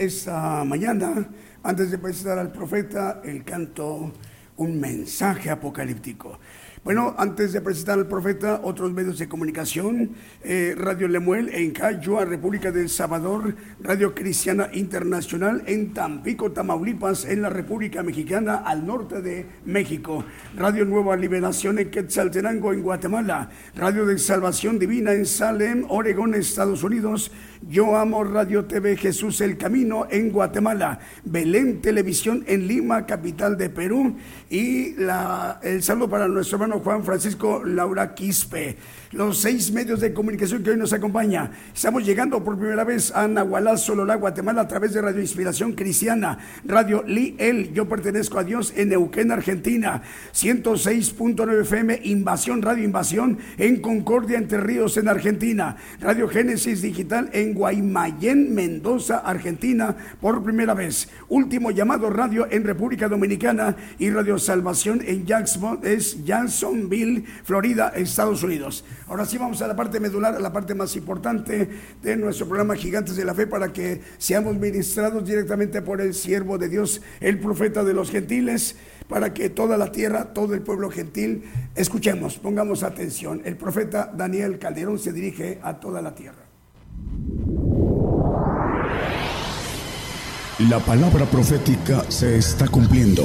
Esta mañana, antes de presentar al profeta, el canto Un mensaje apocalíptico. Bueno, antes de presentar al profeta, otros medios de comunicación, eh, Radio Lemuel en Cayua, República del Salvador, Radio Cristiana Internacional en Tampico, Tamaulipas, en la República Mexicana, al norte de México, Radio Nueva Liberación en Quetzaltenango, en Guatemala, Radio de Salvación Divina en Salem, Oregón, Estados Unidos, Yo Amo Radio TV Jesús el Camino en Guatemala, Belén Televisión en Lima, capital de Perú, y el saludo para nuestro hermano Juan Francisco Laura Quispe. Los seis medios de comunicación que hoy nos acompaña. Estamos llegando por primera vez a Nahualá, Sololá, Guatemala, a través de Radio Inspiración Cristiana, Radio Li El, Yo Pertenezco a Dios en Neuquén, Argentina, 106.9 FM, Invasión, Radio Invasión en Concordia, Entre Ríos, en Argentina, Radio Génesis Digital en Guaymallén, Mendoza, Argentina, por primera vez. Último llamado radio en República Dominicana y Radio Salvación en Jacksonville, Florida, Estados Unidos. Ahora sí vamos a la parte medular, a la parte más importante de nuestro programa Gigantes de la Fe para que seamos ministrados directamente por el siervo de Dios, el profeta de los gentiles, para que toda la tierra, todo el pueblo gentil, escuchemos, pongamos atención. El profeta Daniel Calderón se dirige a toda la tierra. La palabra profética se está cumpliendo.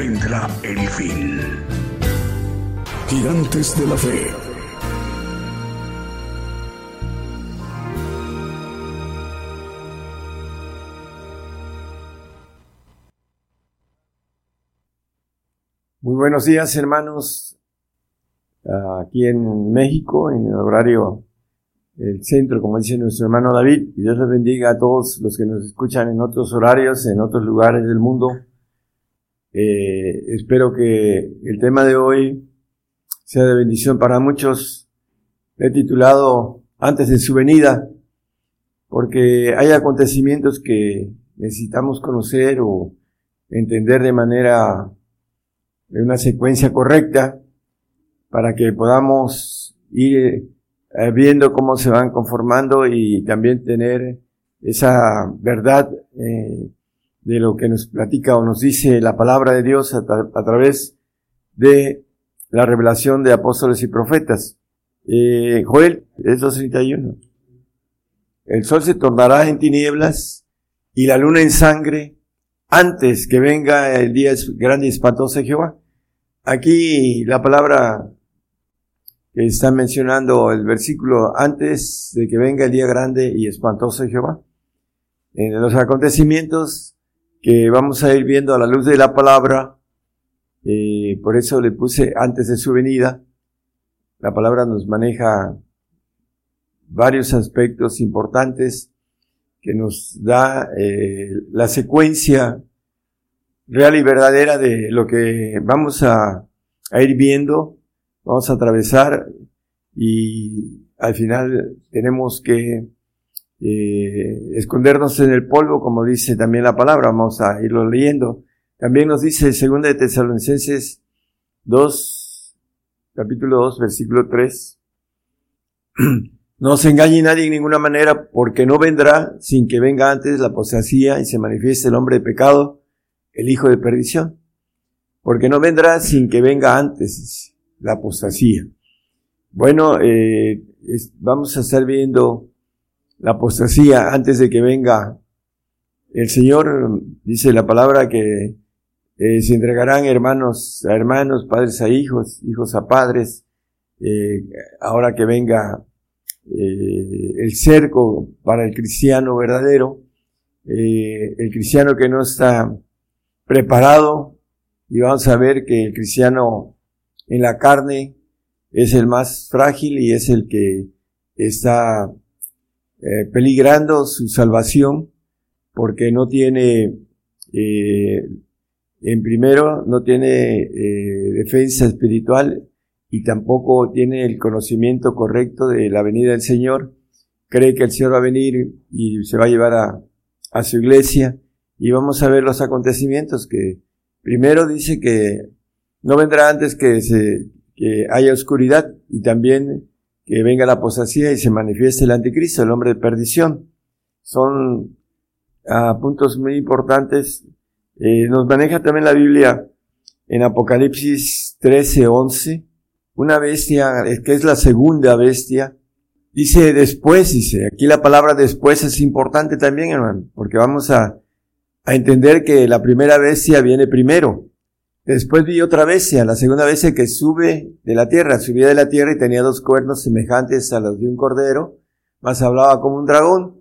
Vendrá el fin. Gigantes de la Fe. Muy buenos días, hermanos. Aquí en México, en el horario el centro, como dice nuestro hermano David, y Dios les bendiga a todos los que nos escuchan en otros horarios, en otros lugares del mundo. Eh, espero que el tema de hoy sea de bendición para muchos. He titulado Antes de su venida, porque hay acontecimientos que necesitamos conocer o entender de manera, de una secuencia correcta, para que podamos ir eh, viendo cómo se van conformando y también tener esa verdad eh, de lo que nos platica o nos dice la palabra de Dios a, través de la revelación de apóstoles y profetas. Eh, Joel es 2.31. El sol se tornará en tinieblas y la luna en sangre antes que venga el día grande y espantoso de Jehová. Aquí la palabra que está mencionando el versículo antes de que venga el día grande y espantoso de Jehová. En los acontecimientos que vamos a ir viendo a la luz de la palabra, eh, por eso le puse antes de su venida, la palabra nos maneja varios aspectos importantes que nos da eh, la secuencia real y verdadera de lo que vamos a, a ir viendo vamos a atravesar y al final tenemos que eh, escondernos en el polvo, como dice también la palabra, vamos a irlo leyendo. También nos dice 2 de Tesalonicenses 2, capítulo 2, versículo 3. No se engañe nadie en ninguna manera, porque no vendrá sin que venga antes la apostasía y se manifieste el hombre de pecado, el hijo de perdición. Porque no vendrá sin que venga antes la apostasía. Bueno, eh, vamos a estar viendo la apostasía antes de que venga el Señor. Dice la palabra que eh, se entregarán hermanos a hermanos, padres a hijos, hijos a padres, eh, ahora que venga el cerco para el cristiano verdadero, el cristiano que no está preparado, y vamos a ver que el cristiano en la carne es el más frágil y es el que está eh, peligrando su salvación porque no tiene, eh, en primero, no tiene eh, defensa espiritual y tampoco tiene el conocimiento correcto de la venida del Señor. Cree que el Señor va a venir y se va a llevar a, a su iglesia y vamos a ver los acontecimientos que primero dice que no vendrá antes que, se, que haya oscuridad y también que venga la apostasía y se manifieste el anticristo, el hombre de perdición. Son ah, puntos muy importantes. Eh, nos maneja también la Biblia en Apocalipsis 13, 11. Una bestia, que es la segunda bestia, dice después, dice, aquí la palabra después es importante también, hermano, porque vamos a entender que la primera bestia viene primero. Después vi otra bestia, la segunda bestia que sube de la tierra, subía de la tierra y tenía dos cuernos semejantes a los de un cordero, más hablaba como un dragón.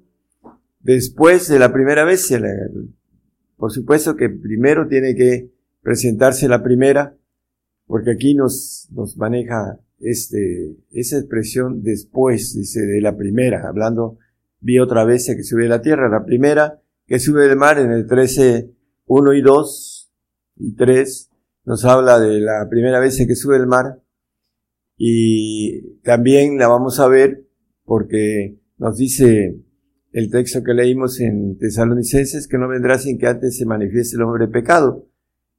Después de la primera bestia, por supuesto que primero tiene que presentarse la primera, porque aquí nos, nos maneja este, esa expresión después, dice, de la primera, hablando, vi otra bestia que sube de la tierra, la primera que sube del mar en el 13, 1 y 2 y 3, nos habla de la primera vez que sube el mar y también la vamos a ver porque nos dice el texto que leímos en Tesalonicenses que no vendrá sin que antes se manifieste el hombre pecado.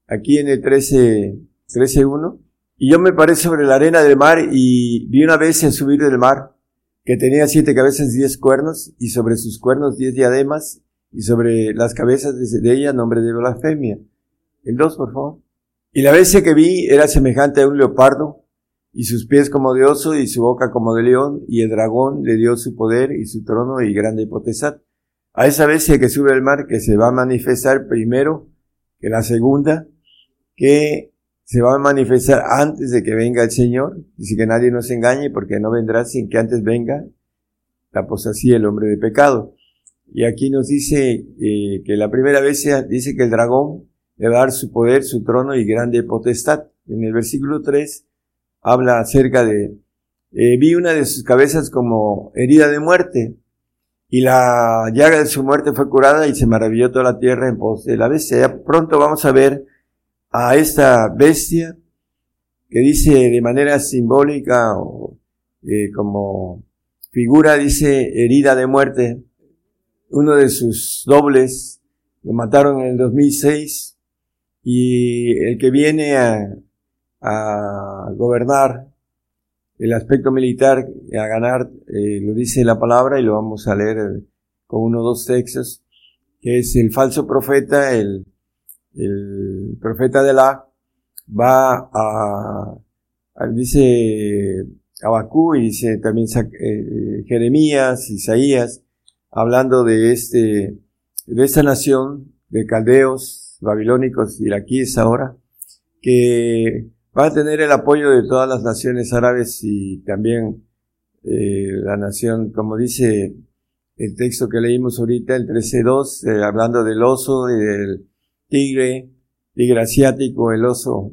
Aquí en el 13, 13.1. Y yo me paré sobre la arena del mar y vi una bestia subir del mar que tenía siete cabezas y diez cuernos y sobre sus cuernos diez diademas y sobre las cabezas de ella nombre de blasfemia. El 2, por favor. Y la bestia que vi era semejante a un leopardo, y sus pies como de oso, y su boca como de león, y el dragón le dio su poder y su trono y grande potestad. A esa bestia que sube al mar, que se va a manifestar primero que la segunda, que se va a manifestar antes de que venga el Señor. Dice que nadie nos engañe porque no vendrá sin que antes venga la apostasía, el hombre de pecado. Y aquí nos dice eh, que la primera vez dice que el dragón a dar su poder, su trono y grande potestad. En el versículo 3 habla acerca de, eh, vi una de sus cabezas como herida de muerte, y la llaga de su muerte fue curada y se maravilló toda la tierra en pos de la bestia. Ya pronto vamos a ver a esta bestia que dice de manera simbólica o eh, como figura, dice herida de muerte. Uno de sus dobles lo mataron en el 2006 y el que viene a, a gobernar el aspecto militar a ganar, eh, lo dice la palabra y lo vamos a leer eh, con uno o dos textos, que es el falso profeta, el, el profeta de la, va a, dice Abacú y dice también eh, Jeremías, Isaías, hablando de este, de esta nación de caldeos, babilónicos, iraquíes ahora, que va a tener el apoyo de todas las naciones árabes y también eh, la nación, como dice el texto que leímos ahorita, el 13.2, eh, hablando del oso y del tigre, tigre asiático, el oso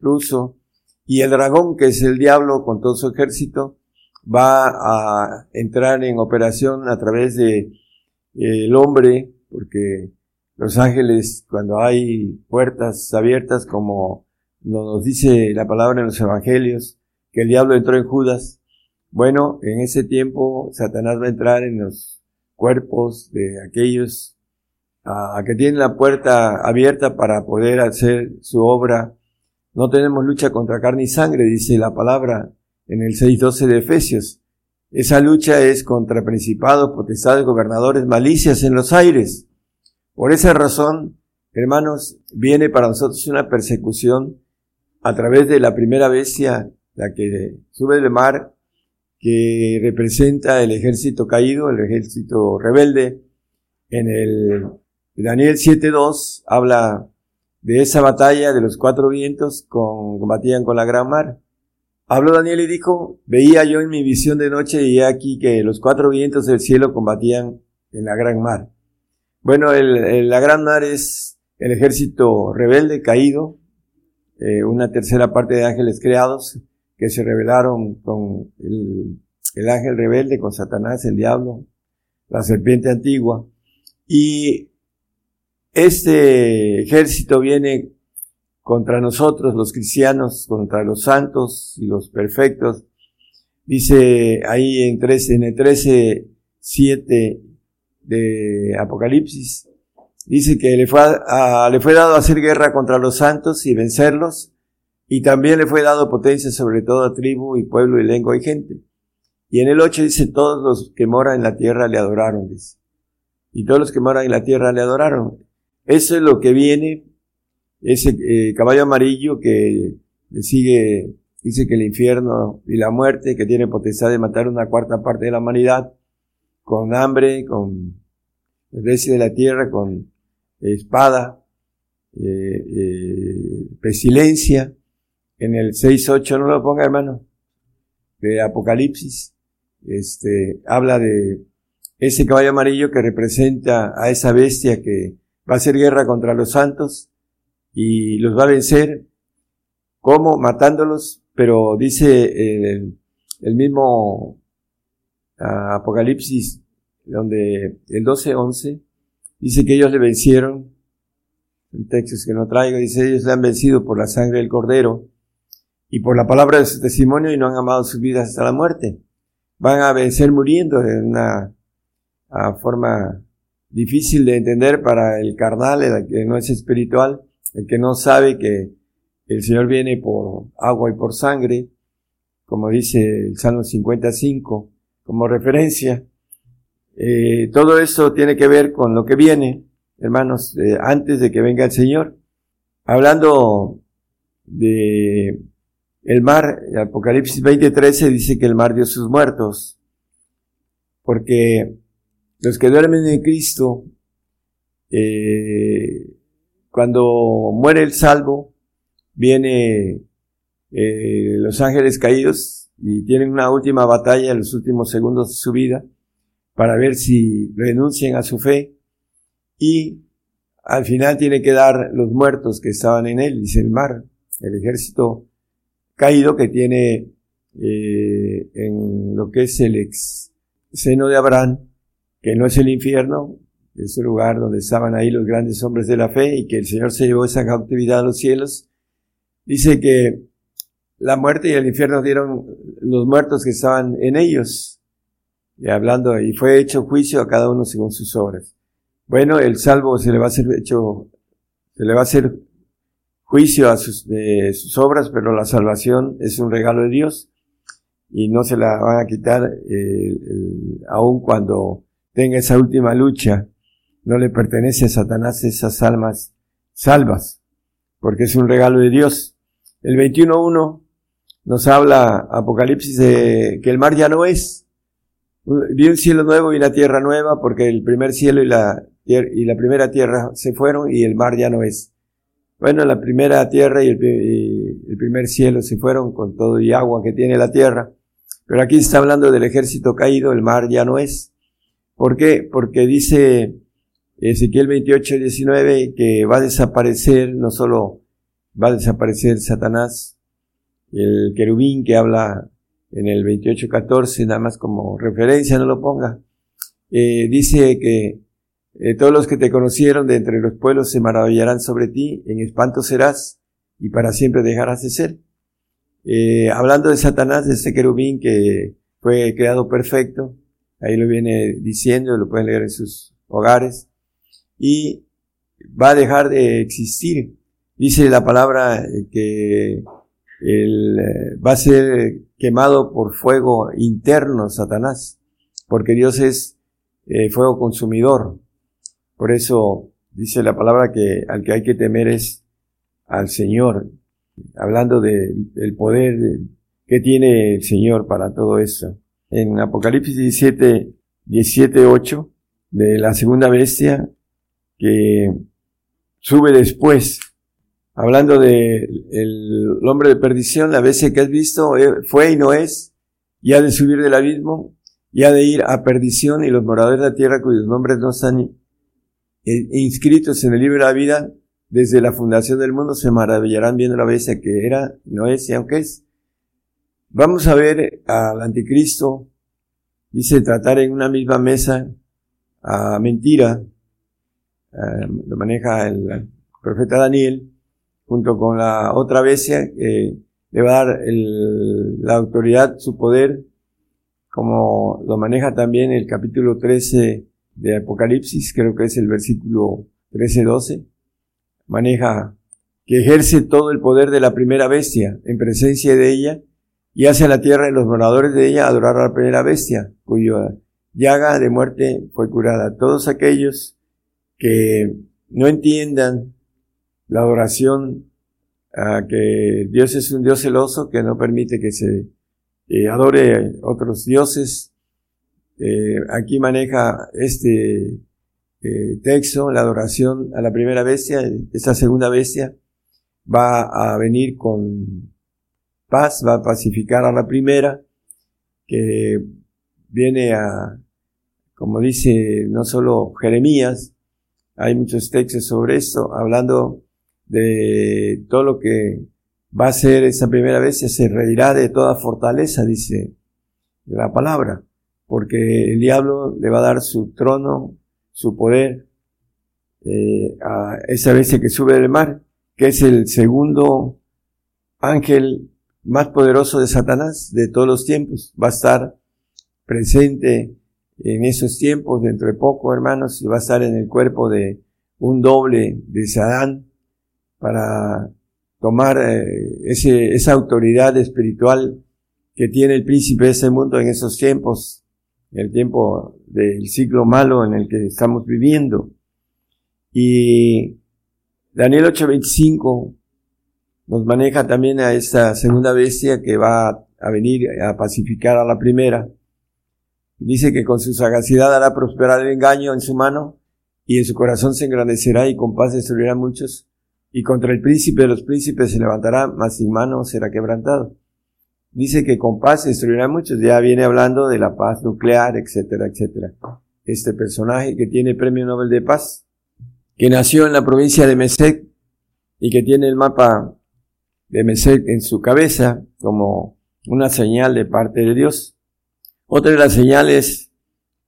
ruso, y el dragón, que es el diablo con todo su ejército, va a entrar en operación a través de eh, el hombre, porque los ángeles, cuando hay puertas abiertas como nos dice la palabra en los evangelios, que el diablo entró en Judas. Bueno, en ese tiempo Satanás va a entrar en los cuerpos de aquellos a, que tienen la puerta abierta para poder hacer su obra. No tenemos lucha contra carne y sangre, dice la palabra en el 6.12 de Efesios. Esa lucha es contra principados, potestades, gobernadores, malicias en los aires. Por esa razón, hermanos, viene para nosotros una persecución a través de la primera bestia, la que sube del mar, que representa el ejército caído, el ejército rebelde. En el Daniel 7.2 habla de esa batalla de los cuatro vientos con, combatían con la gran mar. Habló Daniel y dijo, veía yo en mi visión de noche y aquí que los cuatro vientos del cielo combatían en la gran mar. Bueno, la gran mar es el ejército rebelde caído, eh, una tercera parte de ángeles creados que se rebelaron con el, el ángel rebelde, con Satanás, el diablo, la serpiente antigua. Y este ejército viene contra nosotros, los cristianos, contra los santos y los perfectos. Dice ahí en, 13, en el 13, 7 de Apocalipsis, Dice que le fue, le fue dado hacer guerra contra los santos y vencerlos, y también le fue dado potencia sobre toda tribu y pueblo y lengua y gente. Y en el 8 dice, todos los que moran en la tierra le adoraron, dice. Y todos los que moran en la tierra le adoraron. Eso es lo que viene, ese eh, caballo amarillo que le sigue, dice que el infierno y la muerte, que tiene potestad de matar una cuarta parte de la humanidad, con hambre, con desgracia de la tierra, con espada, eh, eh, pestilencia, en el 6.8, no lo ponga hermano, de Apocalipsis, este, habla de ese caballo amarillo que representa a esa bestia que va a hacer guerra contra los santos y los va a vencer, ¿cómo? Matándolos, pero dice el, el mismo Apocalipsis, donde el 12.11, Dice que ellos le vencieron, en textos que no traigo, dice ellos le han vencido por la sangre del cordero y por la palabra de su testimonio y no han amado sus vidas hasta la muerte. Van a vencer muriendo de una forma difícil de entender para el carnal, el que no es espiritual, el que no sabe que el Señor viene por agua y por sangre, como dice el Salmo 55, como referencia. Eh, todo eso tiene que ver con lo que viene, hermanos, antes de que venga el Señor. Hablando de el mar, Apocalipsis 20:13 dice que el mar dio sus muertos, porque los que duermen en Cristo, eh, cuando muere el salvo, viene eh, los ángeles caídos y tienen una última batalla en los últimos segundos de su vida para ver si renuncian a su fe y al final tiene que dar los muertos que estaban en él, dice el mar, el ejército caído que tiene eh, en lo que es el ex seno de Abraham, que no es el infierno, es el lugar donde estaban ahí los grandes hombres de la fe y que el Señor se llevó esa cautividad a los cielos. Dice que la muerte y el infierno dieron los muertos que estaban en ellos. Y hablando, y fue hecho juicio a cada uno según sus obras. Bueno, el salvo se le va a hacer hecho, se le va a hacer juicio a sus, de sus obras, pero la salvación es un regalo de Dios y no se la van a quitar eh, aun cuando tenga esa última lucha. No le pertenece a Satanás esas almas salvas, porque es un regalo de Dios. El 21.1 nos habla Apocalipsis de que el mar ya no es. Vi un cielo nuevo y una tierra nueva, porque el primer cielo y la, primera tierra se fueron y el mar ya no es. Bueno, la primera tierra y el, primer cielo se fueron con todo y agua que tiene la tierra. Pero aquí está hablando del ejército caído, el mar ya no es. ¿Por qué? Porque dice Ezequiel 28, 19 que va a desaparecer, no solo va a desaparecer Satanás, el querubín que habla en el 28, 14, nada más como referencia, no lo ponga. Eh, dice que eh, todos los que te conocieron de entre los pueblos se maravillarán sobre ti, en espanto serás y para siempre dejarás de ser. Eh, hablando de Satanás, de ese querubín que fue creado perfecto, ahí lo viene diciendo, lo pueden leer en sus hogares, y va a dejar de existir. Dice la palabra que él, eh, va a ser quemado por fuego interno Satanás, porque Dios es fuego consumidor. Por eso dice la palabra que al que hay que temer es al Señor, hablando del poder que tiene el Señor para todo eso. En Apocalipsis 17, 17, 8, de la segunda bestia que sube después, hablando del el hombre de perdición, la bestia que has visto eh, fue y no es, y ha de subir del abismo, y ha de ir a perdición, y los moradores de la tierra cuyos nombres no están e inscritos en el libro de la vida, desde la fundación del mundo se maravillarán viendo la bestia que era, no es y aunque es. Vamos a ver al anticristo, dice tratar en una misma mesa a mentira, eh, lo maneja el profeta Daniel, junto con la otra bestia que le va a dar la autoridad, su poder, como lo maneja también el capítulo 13 de Apocalipsis, creo que es el versículo 13-12, maneja que ejerce todo el poder de la primera bestia en presencia de ella y hace a la tierra y los moradores de ella adorar a la primera bestia, cuya llaga de muerte fue curada. Todos aquellos que no entiendan la adoración a que Dios es un Dios celoso que no permite que se eh, adore otros dioses, eh, aquí maneja este eh, texto, la adoración a la primera bestia, esta segunda bestia va a venir con paz, va a pacificar a la primera, que viene a, como dice no solo Jeremías, hay muchos textos sobre esto, hablando de todo lo que va a ser esa primera bestia, se reirá de toda fortaleza, dice la palabra porque el diablo le va a dar su trono, su poder eh, a esa bestia que sube del mar, que es el segundo ángel más poderoso de Satanás de todos los tiempos. Va a estar presente en esos tiempos, dentro de poco, hermanos, y va a estar en el cuerpo de un doble de Sadán para tomar eh, esa autoridad espiritual que tiene el príncipe de ese mundo en esos tiempos el tiempo del ciclo malo en el que estamos viviendo. Y Daniel 8:25 nos maneja también a esta segunda bestia que va a venir a pacificar a la primera. Dice que con su sagacidad hará prosperar el engaño en su mano y en su corazón se engrandecerá y con paz destruirá a muchos y contra el príncipe de los príncipes se levantará, mas sin mano será quebrantado. Dice que con paz se destruirá muchos, ya viene hablando de la paz nuclear, etcétera, etcétera. Este personaje que tiene premio Nobel de Paz, que nació en la provincia de Mesec y que tiene el mapa de Mesec en su cabeza como una señal de parte de Dios. Otra de las señales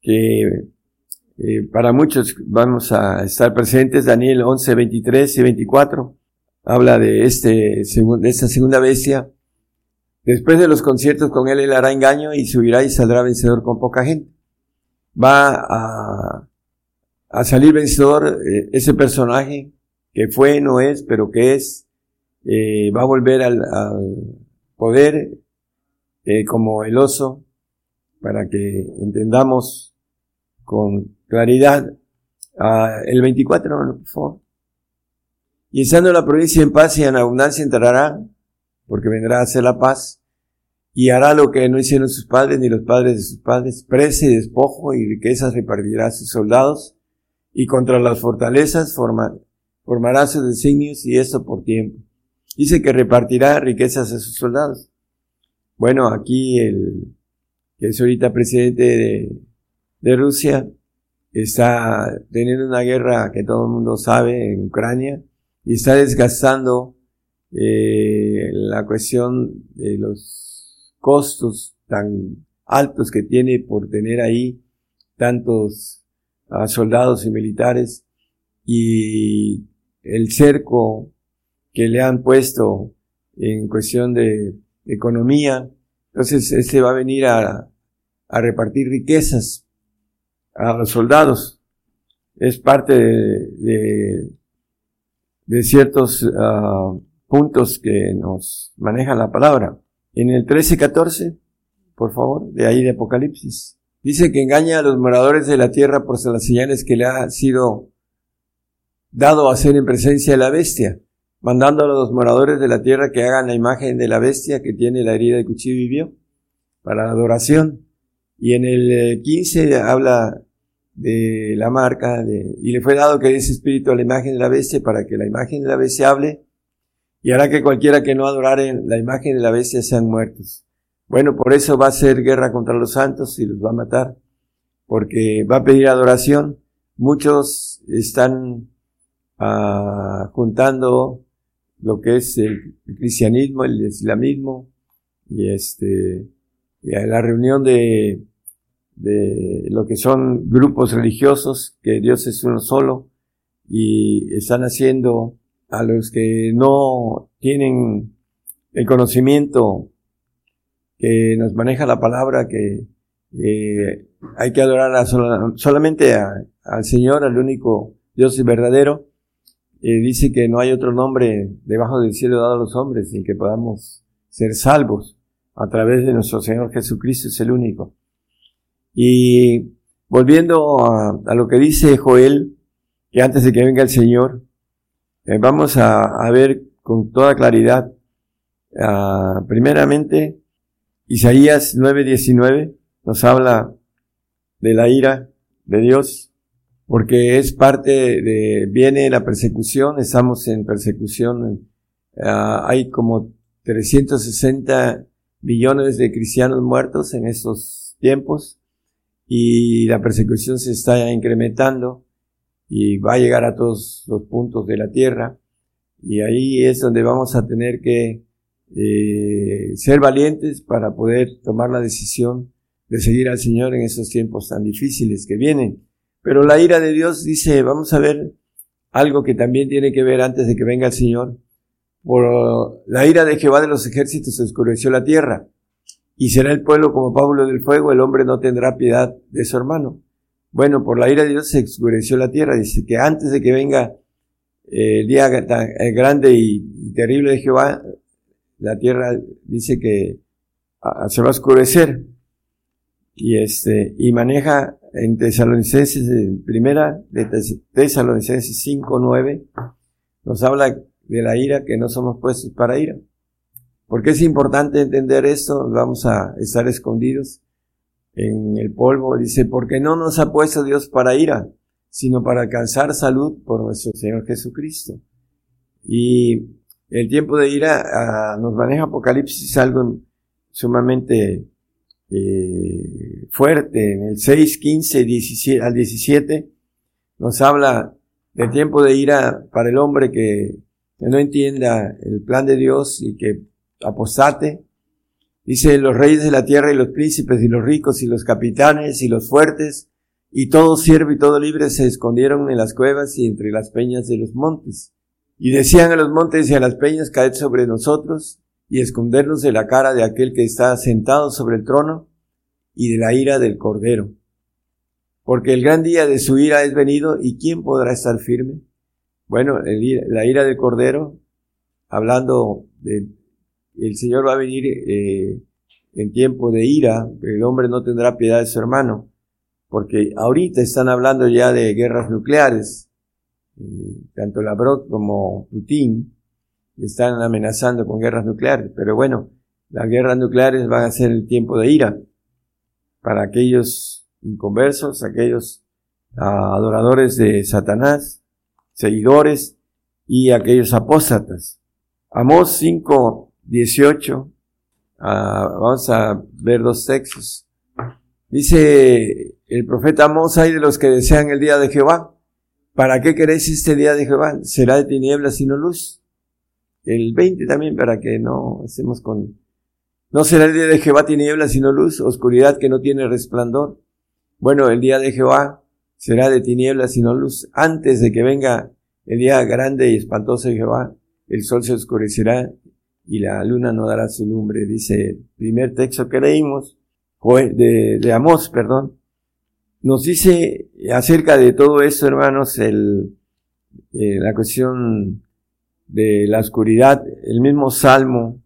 que eh, para muchos vamos a estar presentes, Daniel 11, 23 y 24, habla de, este, de esta segunda bestia. Después de los conciertos con él, él hará engaño y subirá y saldrá vencedor con poca gente. Va a, a salir vencedor eh, ese personaje que fue, no es, pero que es, eh, va a volver al, poder eh, como el oso para que entendamos con claridad. Ah, el 24, por favor. Y estando la provincia en paz y en abundancia entrará, porque vendrá a hacer la paz, y hará lo que no hicieron sus padres ni los padres de sus padres, presa y despojo y riquezas repartirá a sus soldados, y contra las fortalezas formará sus designios y esto por tiempo. Dice que repartirá riquezas a sus soldados. Bueno, aquí el que es ahorita presidente de, de Rusia está teniendo una guerra que todo el mundo sabe en Ucrania y está desgastando eh, la cuestión de los costos tan altos que tiene por tener ahí tantos uh, soldados y militares y el cerco que le han puesto en cuestión de economía. Entonces, este va a venir a repartir riquezas a los soldados. Es parte de, ciertos ah, puntos que nos maneja la palabra. En el 13-14, por favor, de ahí de Apocalipsis, dice que engaña a los moradores de la tierra por las señales que le ha sido dado a hacer en presencia de la bestia, mandando a los moradores de la tierra que hagan la imagen de la bestia que tiene la herida de cuchillo y vivió, para adoración. Y en el 15 eh, habla de la marca, de, y le fue dado que ese espíritu a la imagen de la bestia para que la imagen de la bestia hable, y hará que cualquiera que no adorare la imagen de la bestia sean muertos. Bueno, por eso va a ser guerra contra los santos y los va a matar, porque va a pedir adoración. Muchos están ah, juntando lo que es el, cristianismo, el islamismo, y este, y la reunión de de lo que son grupos religiosos, que Dios es uno solo, y están haciendo a los que no tienen el conocimiento que nos maneja la palabra, que eh, hay que adorar solamente al Señor, al único Dios verdadero. Eh, dice que no hay otro nombre debajo del cielo dado a los hombres y que podamos ser salvos a través de nuestro Señor Jesucristo, es el único. Y volviendo a, lo que dice Joel, que antes de que venga el Señor, eh, vamos a, ver con toda claridad, ah, primeramente, Isaías 9:19 nos habla de la ira de Dios, porque es parte de, viene la persecución, estamos en persecución, ah, hay como 360 millones de cristianos muertos en estos tiempos, y la persecución se está incrementando y va a llegar a todos los puntos de la tierra y ahí es donde vamos a tener que eh, ser valientes para poder tomar la decisión de seguir al Señor en esos tiempos tan difíciles que vienen. Pero la ira de Dios dice, vamos a ver algo que también tiene que ver antes de que venga el Señor. Por la ira de Jehová de los ejércitos oscureció la tierra y será el pueblo como Pablo del fuego, el hombre no tendrá piedad de su hermano. Bueno, por la ira de Dios se oscureció la tierra. Dice que antes de que venga eh, el día eh, grande y, terrible de Jehová, la tierra dice que se va a oscurecer. Y este, y maneja en Tesalonicenses, en primera de Tesalonicenses 5, 9, nos habla de la ira que no somos puestos para ira. Porque es importante entender esto, vamos a estar escondidos en el polvo. Dice, porque no nos ha puesto Dios para ira, sino para alcanzar salud por nuestro Señor Jesucristo. Y el tiempo de ira ah, nos maneja Apocalipsis algo sumamente eh, fuerte. En el 6, 15 17, al 17 nos habla del tiempo de ira para el hombre que, que no entienda el plan de Dios y que apostate. Dice, los reyes de la tierra y los príncipes y los ricos y los capitanes y los fuertes y todo siervo y todo libre se escondieron en las cuevas y entre las peñas de los montes. Y decían a los montes y a las peñas, caed sobre nosotros y escondernos de la cara de aquel que está sentado sobre el trono y de la ira del cordero. Porque el gran día de su ira es venido y ¿quién podrá estar firme? Bueno, la ira del cordero, hablando de, el Señor va a venir eh, en tiempo de ira, el hombre no tendrá piedad de su hermano, porque ahorita están hablando ya de guerras nucleares, eh, tanto Lavrov como Putin están amenazando con guerras nucleares, pero bueno, las guerras nucleares van a ser el tiempo de ira para aquellos inconversos, aquellos ah, adoradores de Satanás, seguidores y aquellos apóstatas. Amós 5, 18, ah, vamos a ver dos textos. Dice el profeta Amós, hay de los que desean el día de Jehová. ¿Para qué queréis este día de Jehová? Será de tinieblas y no luz. El 20 también, para que no hacemos con... No será el día de Jehová tinieblas sino luz, oscuridad que no tiene resplandor. Bueno, el día de Jehová será de tinieblas sino luz. Antes de que venga el día grande y espantoso de Jehová, el sol se oscurecerá y la luna no dará su lumbre, dice el primer texto que leímos, de, de Amós, perdón. Nos dice acerca de todo esto, hermanos, el, eh, la cuestión de la oscuridad, el mismo Salmo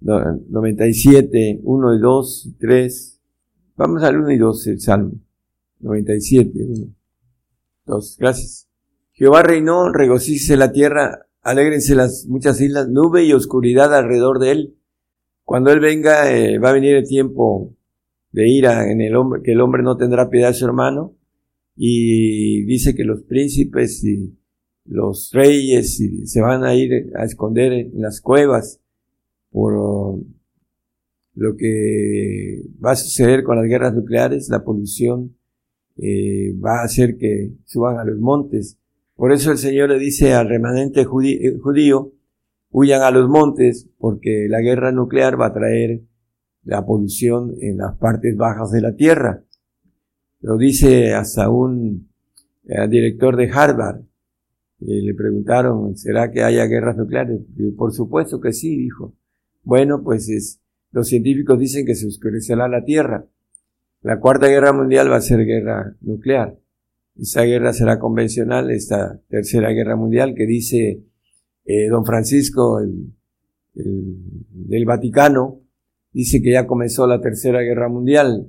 97, 1 y 2 y 3. Vamos al 1 y 2, el Salmo 97, 1, 2. Gracias. Jehová reinó, regocícese la tierra, alégrense las muchas islas, nube y oscuridad alrededor de él. Cuando él venga, eh, va a venir el tiempo de ira en el hombre, que el hombre no tendrá piedad de su hermano. Y dice que los príncipes y los reyes se van a ir a esconder en las cuevas por uh, lo que va a suceder con las guerras nucleares, la polución eh, va a hacer que suban a los montes. Por eso el Señor le dice al remanente eh, judío, huyan a los montes porque la guerra nuclear va a traer la polución en las partes bajas de la tierra. Lo dice hasta un eh, director de Harvard le preguntaron, ¿será que haya guerras nucleares? por supuesto que sí, dijo. Bueno, pues es, los científicos dicen que se oscurecerá la Tierra. La cuarta guerra mundial va a ser guerra nuclear. Esa guerra será convencional, esta tercera guerra mundial que dice eh, don Francisco el, del Vaticano, dice que ya comenzó la tercera guerra mundial.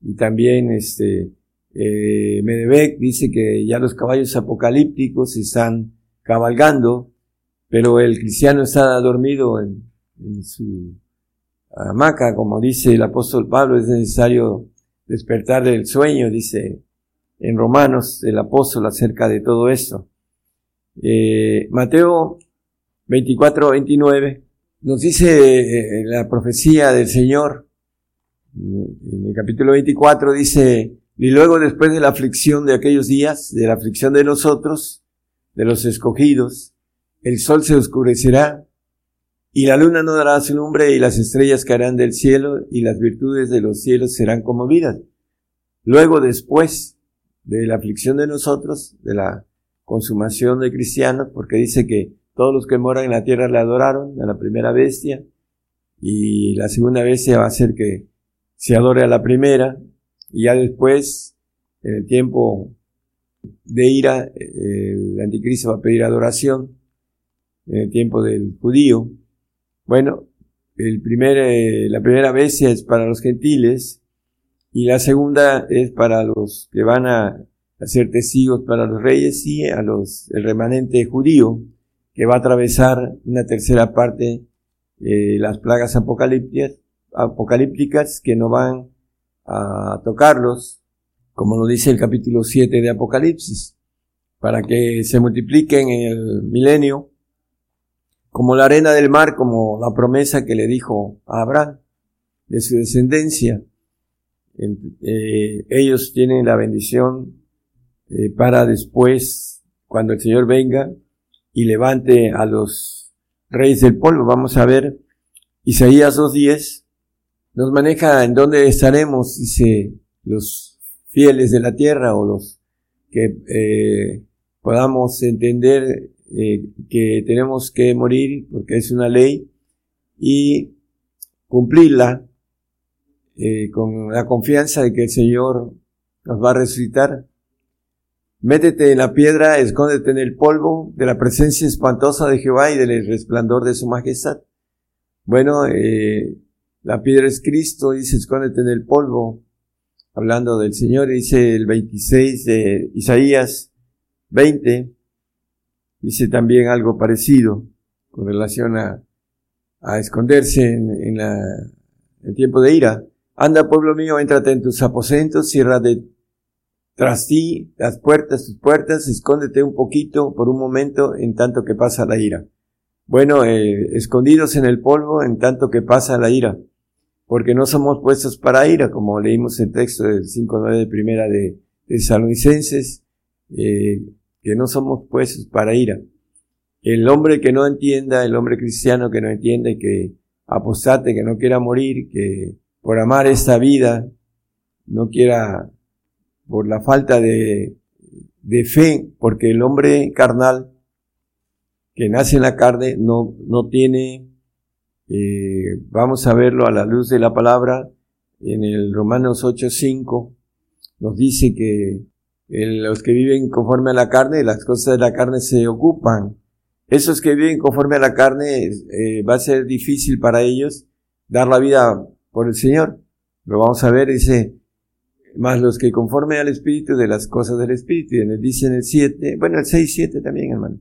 Y también este, eh, Medevec dice que ya los caballos apocalípticos están cabalgando, pero el cristiano está dormido en, su hamaca, como dice el apóstol Pablo, es necesario despertar del sueño, dice en Romanos el apóstol acerca de todo esto. Eh, Mateo 24, 29 nos dice eh, la profecía del Señor, en el capítulo 24 dice, y luego después de la aflicción de aquellos días, de la aflicción de nosotros, de los escogidos, el sol se oscurecerá y la luna no dará su lumbre y las estrellas caerán del cielo y las virtudes de los cielos serán conmovidas. Luego después de la aflicción de nosotros, de la consumación de cristianos, porque dice que todos los que moran en la tierra le adoraron a la primera bestia y la segunda bestia va a ser que se adore a la primera y ya después, en el tiempo de ira, el anticristo va a pedir adoración, en el tiempo del judío. Bueno, el primer, eh, la primera bestia es para los gentiles y la segunda es para los que van a, ser testigos para los reyes y a los, el remanente judío que va a atravesar una tercera parte eh, las plagas apocalípticas, apocalípticas que no van a tocarlos, como lo dice el capítulo 7 de Apocalipsis, para que se multipliquen en el milenio como la arena del mar, como la promesa que le dijo a Abraham de su descendencia. Eh, ellos tienen la bendición eh, para después, cuando el Señor venga y levante a los reyes del polvo. Vamos a ver Isaías 2.10. Nos maneja en dónde estaremos, dice los fieles de la tierra o los que eh, podamos entender que tenemos que morir porque es una ley y cumplirla eh, con la confianza de que el Señor nos va a resucitar. Métete en la piedra, escóndete en el polvo de la presencia espantosa de Jehová y del resplandor de su majestad. Bueno, eh, la piedra es Cristo, dice, escóndete en el polvo, hablando del Señor, dice el 26 de Isaías 20, dice también algo parecido con relación a, a esconderse en, la, el tiempo de ira. Anda, pueblo mío, éntrate en tus aposentos, cierra de tras ti las puertas, tus puertas, escóndete un poquito por un momento en tanto que pasa la ira. Bueno, eh, escondidos en el polvo en tanto que pasa la ira, porque no somos puestos para ira, como leímos el texto del 5.9 de primera de, de eh, que no somos puestos para ira. El hombre que no entienda, el hombre cristiano que no entiende, que apostate, que no quiera morir, que por amar esta vida, no quiera, por la falta de, de fe, porque el hombre carnal que nace en la carne no, no tiene, eh, vamos a verlo a la luz de la palabra, en el Romanos 8.5, nos dice que los que viven conforme a la carne, las cosas de la carne se ocupan. Esos que viven conforme a la carne, eh, va a ser difícil para ellos dar la vida por el Señor. Lo vamos a ver, dice, más los que conforme al Espíritu de las cosas del Espíritu. Y en el, dice en el 7, bueno, el 6, 7 también, hermano.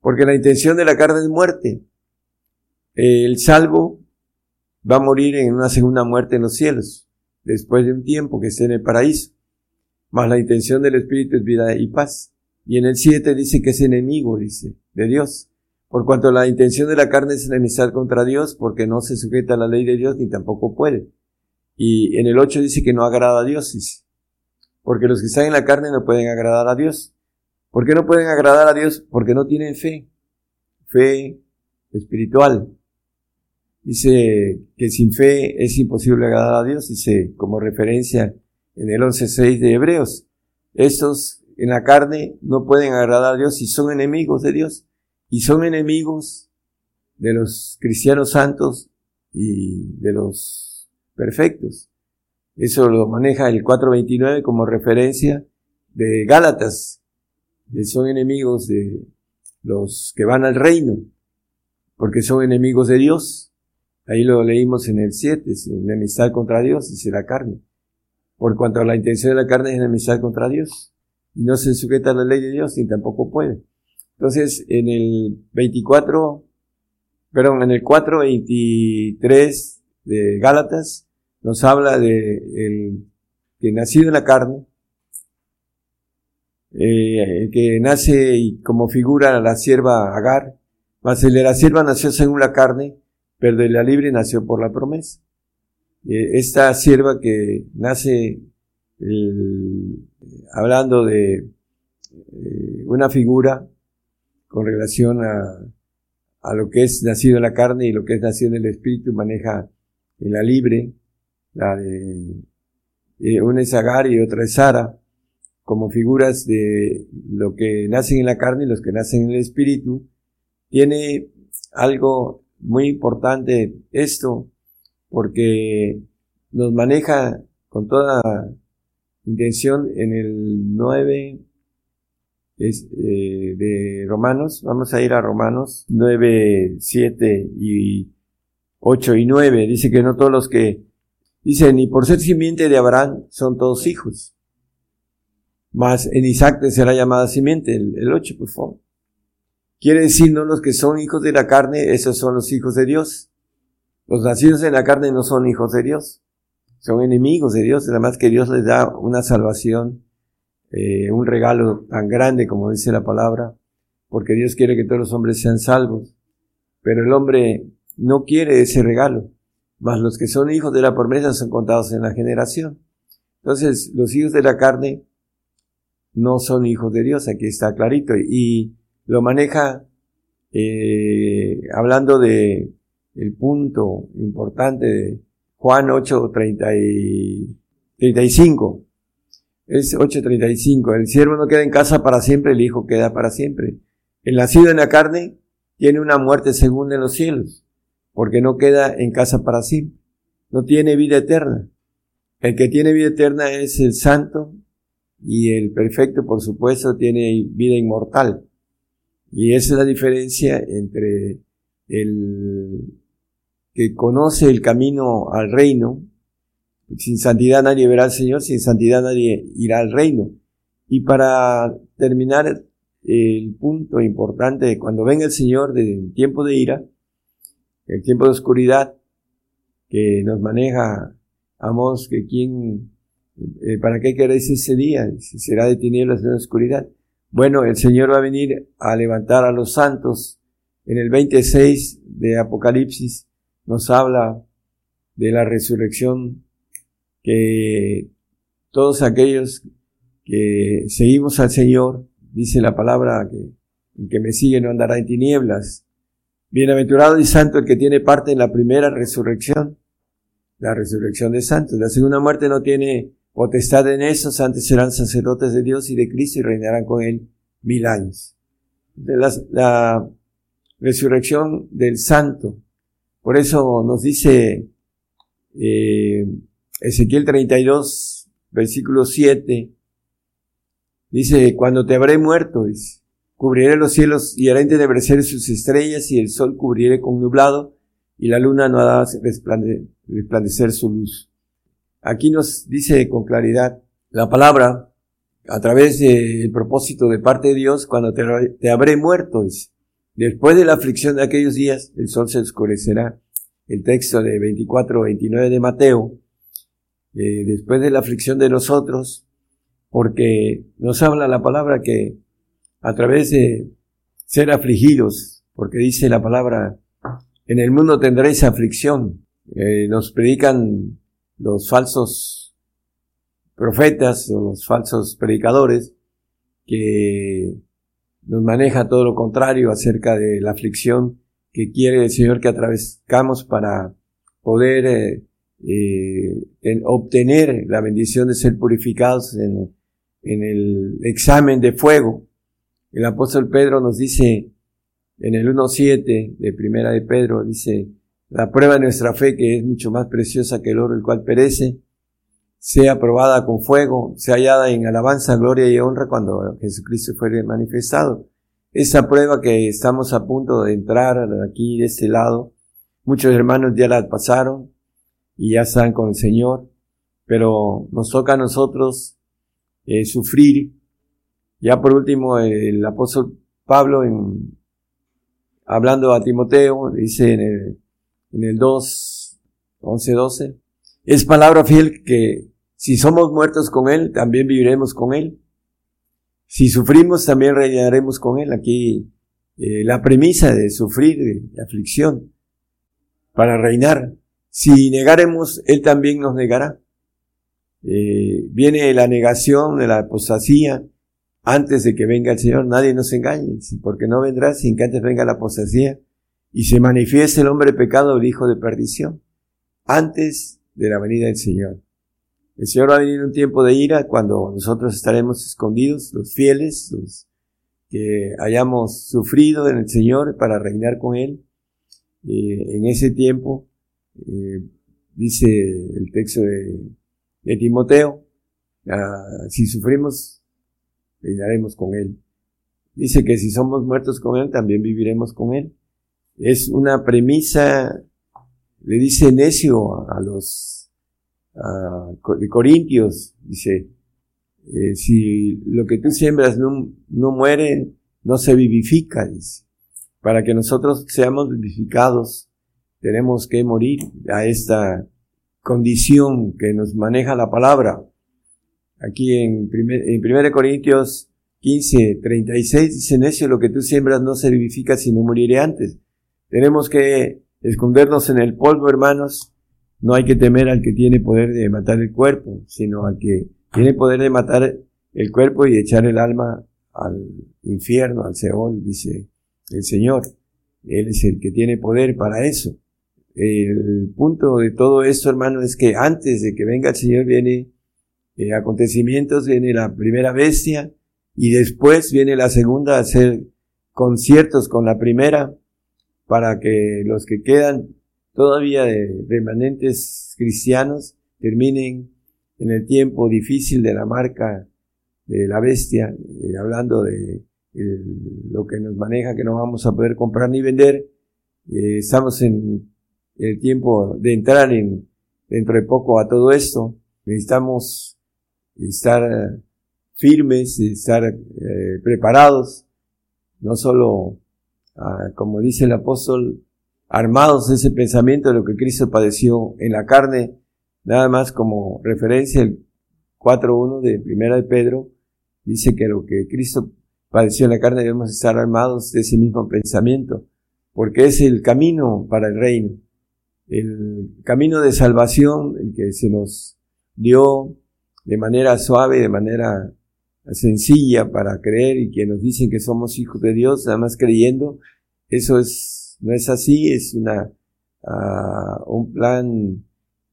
Porque la intención de la carne es muerte. El salvo va a morir en una segunda muerte en los cielos, después de un tiempo que esté en el paraíso. Más la intención del Espíritu es vida y paz. Y en el 7 dice que es enemigo, dice, de Dios. Por cuanto la intención de la carne es enemistad contra Dios, porque no se sujeta a la ley de Dios ni tampoco puede. Y en el 8 dice que no agrada a Dios. Porque los que están en la carne no pueden agradar a Dios. ¿Por qué no pueden agradar a Dios? Porque no tienen fe. Fe espiritual. Dice que sin fe es imposible agradar a Dios, dice como referencia en el 11.6 de Hebreos. Estos en la carne no pueden agradar a Dios y son enemigos de Dios y son enemigos de los cristianos santos y de los perfectos. Eso lo maneja el 429 como referencia de Gálatas, son enemigos de los que van al reino, porque son enemigos de Dios. Ahí lo leímos en el 7, es enemistad contra Dios, dice la carne. Por cuanto la intención de la carne es enemistad contra Dios. Y no se sujeta a la ley de Dios, ni tampoco puede. Entonces, en el 24, perdón, en el 4.23 de Gálatas, nos habla de el que nacido en la carne, eh, el que nace y como figura la sierva Agar, mas el de la sierva nació según la carne, pero de la libre nació por la promesa. Eh, esta sierva que nace hablando de eh, una figura con relación a, a lo que es nacido en la carne y lo que es nacido en el espíritu, maneja en la libre, la de eh, una es Agar y otra es Sara, como figuras de lo que nacen en la carne y los que nacen en el espíritu, tiene algo muy importante esto, porque nos maneja con toda intención en el 9, es, eh, de Romanos. Vamos a ir a Romanos 9, 7 y 8 y 9. Dice que no todos los que dicen, ni por ser simiente de Abraham son todos hijos. Mas en Isaac será llamada simiente, el, el 8, por favor. Quiere decir, no los que son hijos de la carne, esos son los hijos de Dios. Los nacidos en la carne no son hijos de Dios. Son enemigos de Dios, además que Dios les da una salvación eh, un regalo tan grande como dice la palabra, porque Dios quiere que todos los hombres sean salvos. pero el hombre no quiere ese regalo. Mas los que son hijos de la promesa son contados en la generación. Entonces, los hijos de la carne no son hijos de Dios, aquí está clarito. Y lo maneja eh, hablando de el punto importante de Juan 8, 35. Es 8.35. El siervo no queda en casa para siempre, el hijo queda para siempre. El nacido en la carne tiene una muerte segunda en los cielos, porque no queda en casa para siempre. No tiene vida eterna. El que tiene vida eterna es el santo y el perfecto, por supuesto, tiene vida inmortal. Y esa es la diferencia entre el que conoce el camino al reino. Sin santidad nadie verá al Señor, sin santidad nadie irá al reino. Y para terminar el punto importante cuando venga el Señor del tiempo de ira, el tiempo de oscuridad que nos maneja Amos, que quién, eh, ¿para qué queréis ese día? Será de tinieblas de oscuridad. Bueno, el Señor va a venir a levantar a los santos. En el 26 de Apocalipsis nos habla de la resurrección que todos aquellos que seguimos al Señor, dice la palabra que el que me sigue no andará en tinieblas. Bienaventurado y santo el que tiene parte en la primera resurrección, la resurrección de santos. La segunda muerte no tiene potestad en esos, antes serán sacerdotes de Dios y de Cristo y reinarán con él mil años. De la, resurrección del santo. Por eso nos dice eh, Ezequiel 32, versículo 7, dice, cuando te habré muerto, dice, cubriré los cielos y haré entenebrecer sus estrellas y el sol cubriré con nublado y la luna no hará resplandecer su luz. Aquí nos dice con claridad la palabra, a través del propósito de parte de Dios, cuando te, habré muerto, después de la aflicción de aquellos días, el sol se oscurecerá. El texto de 24-29 de Mateo, eh, después de la aflicción de nosotros, porque nos habla la palabra que a través de ser afligidos, porque dice la palabra, en el mundo tendréis aflicción. Eh, nos predican los falsos profetas o los falsos predicadores que nos maneja todo lo contrario acerca de la aflicción que quiere el Señor que atravesamos para poder eh, eh, obtener la bendición de ser purificados en, en el examen de fuego. El apóstol Pedro nos dice en el 1.7 de Primera de Pedro, dice, la prueba de nuestra fe, que es mucho más preciosa que el oro, el cual perece, sea probada con fuego, sea hallada en alabanza, gloria y honra cuando Jesucristo fue manifestado. Esa prueba que estamos a punto de entrar aquí de este lado, muchos hermanos ya la pasaron y ya están con el Señor, pero nos toca a nosotros eh, sufrir. Ya por último, el apóstol Pablo, en, hablando a Timoteo, dice en el en el 2, 11, 12. Es palabra fiel que si somos muertos con Él, también viviremos con Él. Si sufrimos, también reinaremos con Él. Aquí eh, la premisa de sufrir, de aflicción, para reinar. Si negaremos, Él también nos negará. Eh, viene la negación de la apostasía antes de que venga el Señor. Nadie nos engañe, porque no vendrá sin que antes venga la apostasía y se manifiesta el hombre pecado, el hijo de perdición, antes de la venida del Señor. El Señor va a venir un tiempo de ira cuando nosotros estaremos escondidos, los fieles, los que hayamos sufrido en el Señor para reinar con Él. Eh, en ese tiempo, eh, dice el texto de, Timoteo, ah, si sufrimos, reinaremos con Él. Dice que si somos muertos con Él, también viviremos con Él es una premisa, le dice necio a los de Corintios, dice, eh, si lo que tú siembras no, no muere, no se vivifica, dice. Para que nosotros seamos vivificados, tenemos que morir a esta condición que nos maneja la palabra. Aquí en, primer, en 1 Corintios 15, 36 dice, necio, lo que tú siembras no se vivifica si no moriré antes. Tenemos que escondernos en el polvo, hermanos. No hay que temer al que tiene poder de matar el cuerpo, sino al que tiene poder de matar el cuerpo y echar el alma al infierno, al Seol, dice el Señor. Él es el que tiene poder para eso. El punto de todo esto, hermano, es que antes de que venga el Señor viene eh, acontecimientos, viene la primera bestia y después viene la segunda a hacer conciertos con la primera para que los que quedan todavía de remanentes cristianos terminen en el tiempo difícil de la marca de la bestia, eh, hablando de lo que nos maneja, que no vamos a poder comprar ni vender. Eh, estamos en el tiempo de entrar en, dentro de poco a todo esto. Necesitamos estar firmes, estar eh, preparados, no solo, ah, como dice el apóstol, armados de ese pensamiento de lo que Cristo padeció en la carne, nada más como referencia el 4.1 de Primera de Pedro, dice que lo que Cristo padeció en la carne debemos estar armados de ese mismo pensamiento, porque es el camino para el reino, el camino de salvación, el que se nos dio de manera suave, de manera sencilla para creer y que nos dicen que somos hijos de Dios, nada más creyendo, eso es, no es así, es una, uh, un plan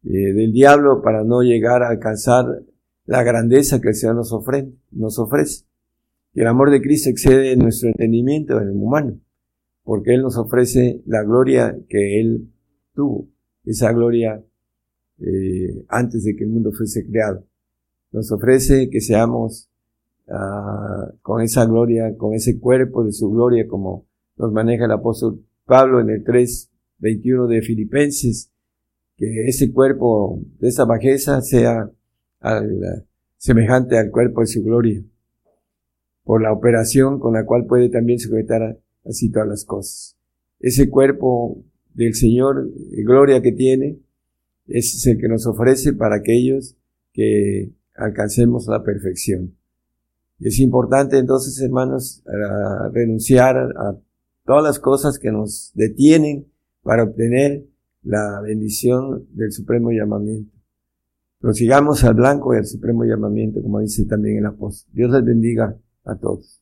eh, del diablo para no llegar a alcanzar la grandeza que el Señor nos, nos ofrece. Y el amor de Cristo excede nuestro entendimiento en el humano, porque Él nos ofrece la gloria que Él tuvo, esa gloria eh, antes de que el mundo fuese creado. Nos ofrece que seamos uh, con esa gloria, con ese cuerpo de su gloria, como nos maneja el apóstol Pablo en el 3, 21 de Filipenses, que ese cuerpo de esa bajeza sea semejante al cuerpo de su gloria, por la operación con la cual puede también sujetar así todas las cosas. Ese cuerpo del Señor, gloria que tiene, es el que nos ofrece para aquellos que alcancemos la perfección. Es importante entonces, hermanos, renunciar a todas las cosas que nos detienen para obtener la bendición del supremo llamamiento. Prosigamos al blanco y al supremo llamamiento, como dice también el apóstol. Dios les bendiga a todos.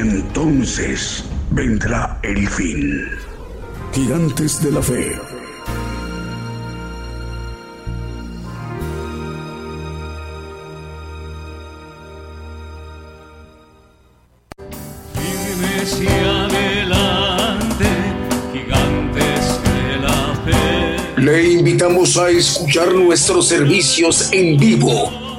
Entonces vendrá el fin. Gigantes de la fe. adelante, gigantes de la fe. Le invitamos a escuchar nuestros servicios en vivo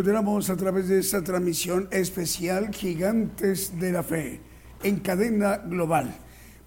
Continuamos a través de esta transmisión especial Gigantes de la Fe en cadena global.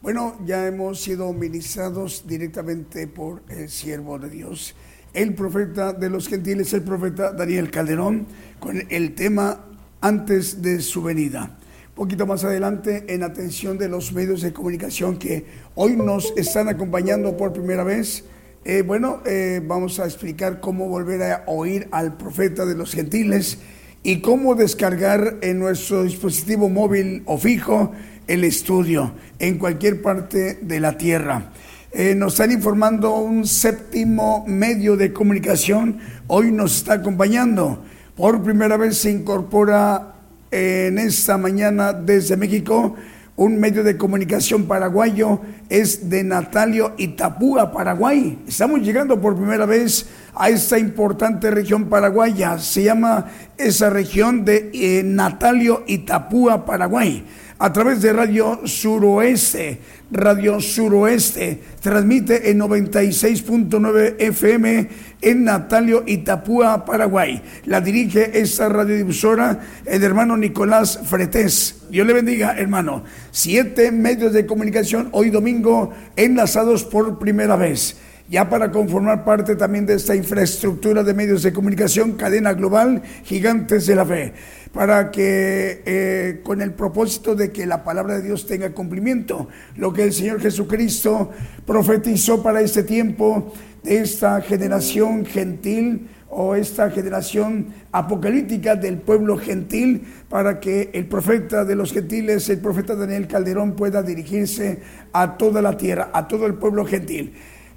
Bueno, ya hemos sido ministrados directamente por el siervo de Dios, el profeta de los gentiles, el profeta Daniel Calderón, con el tema antes de su venida. Poquito más adelante, en atención de los medios de comunicación que hoy nos están acompañando por primera vez, eh, bueno, eh, vamos a explicar cómo volver a oír al profeta de los gentiles y cómo descargar en nuestro dispositivo móvil o fijo el estudio en cualquier parte de la tierra. Eh, nos están informando un séptimo medio de comunicación, hoy nos está acompañando. Por primera vez se incorpora en esta mañana desde México un medio de comunicación paraguayo, es de Natalio Itapúa, Paraguay. Estamos llegando por primera vez a esta importante región paraguaya. Se llama esa región de eh, Natalio Itapúa, Paraguay a través de Radio Suroeste. Radio Suroeste transmite en 96.9 FM en Natalio, Itapúa, Paraguay. La dirige esta radiodifusora el hermano Nicolás Fretés. Dios le bendiga, hermano. Siete medios de comunicación hoy domingo enlazados por primera vez ya para conformar parte también de esta infraestructura de medios de comunicación, cadena global, gigantes de la fe para que eh, con el propósito de que la palabra de Dios tenga cumplimiento, lo que el Señor Jesucristo profetizó para este tiempo, de esta generación gentil o esta generación apocalíptica del pueblo gentil, para que el profeta de los gentiles, el profeta Daniel Calderón, pueda dirigirse a toda la tierra, a todo el pueblo gentil.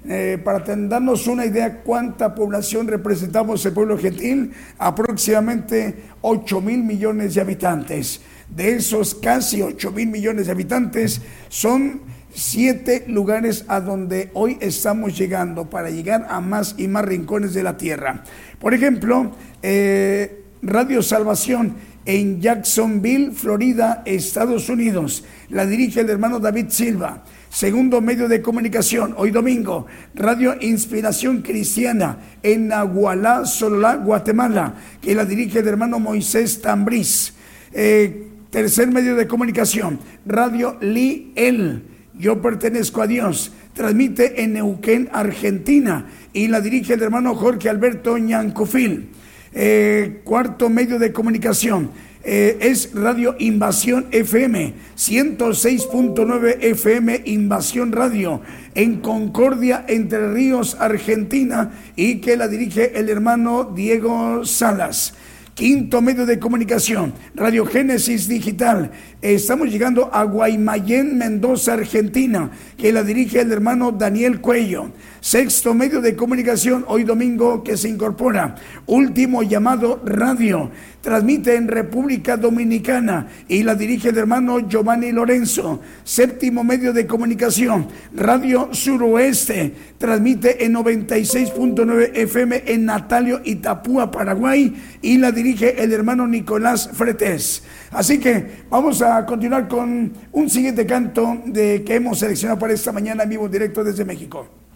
Eh, para darnos una idea cuánta población representamos el pueblo gentil, aproximadamente 8 mil millones de habitantes. De esos casi 8 mil millones de habitantes, son siete lugares a donde hoy estamos llegando para llegar a más y más rincones de la tierra. Por ejemplo, eh, Radio Salvación en Jacksonville, Florida, Estados Unidos. La dirige el hermano David Silva. Segundo medio de comunicación, hoy domingo, Radio Inspiración Cristiana en Nahualá, Sololá, Guatemala, que la dirige el hermano Moisés Tambriz. Eh, tercer medio de comunicación, Radio Li El. Yo pertenezco a Dios. Transmite en Neuquén, Argentina, y la dirige el hermano Jorge Alberto Ñancofil. Eh, cuarto medio de comunicación, eh, es Radio Invasión FM, 106.9 FM Invasión Radio, en Concordia, Entre Ríos, Argentina, y que la dirige el hermano Diego Salas. Quinto medio de comunicación, Radio Génesis Digital. Estamos llegando a Guaymallén, Mendoza, Argentina, que la dirige el hermano Daniel Cuello. Sexto medio de comunicación, hoy domingo que se incorpora. Último llamado radio. Transmite en República Dominicana y la dirige el hermano Giovanni Lorenzo. Séptimo medio de comunicación, Radio Suroeste. Transmite en 96.9 FM en Natalio, Itapúa, Paraguay y la dirige el hermano Nicolás Fretes. Así que vamos a continuar con un siguiente canto de que hemos seleccionado para esta mañana en vivo directo desde México.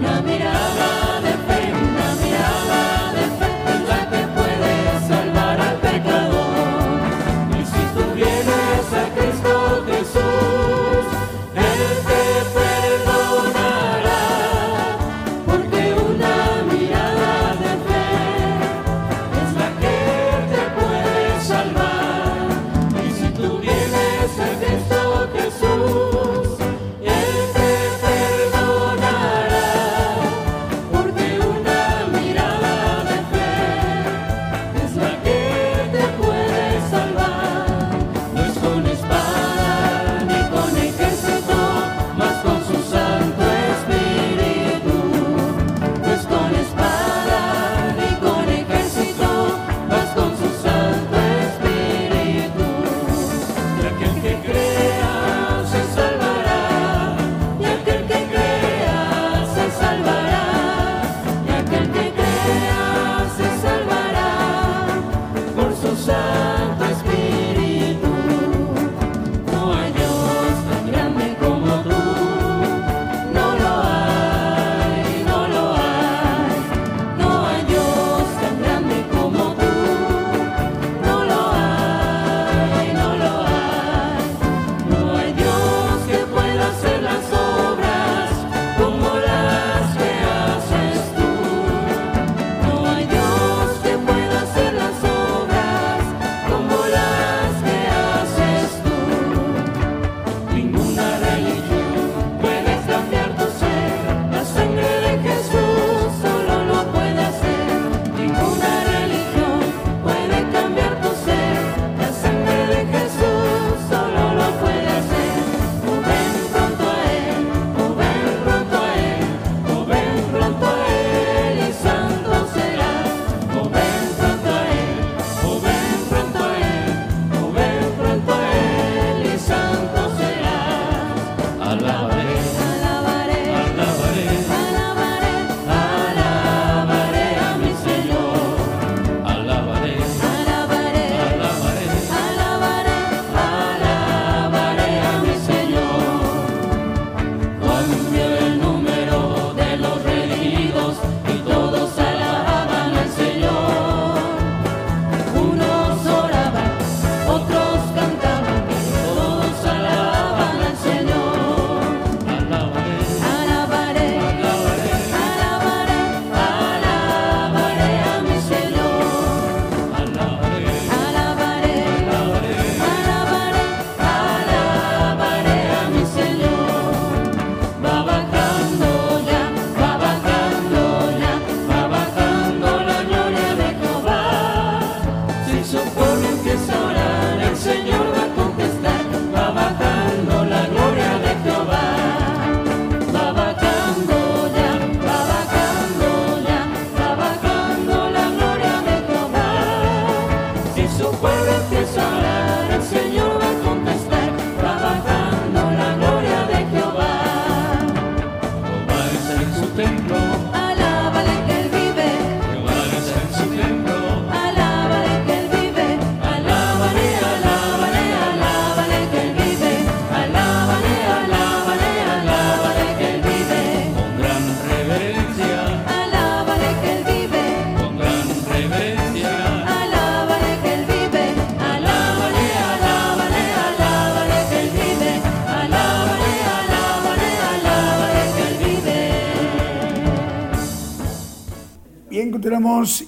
una mirada.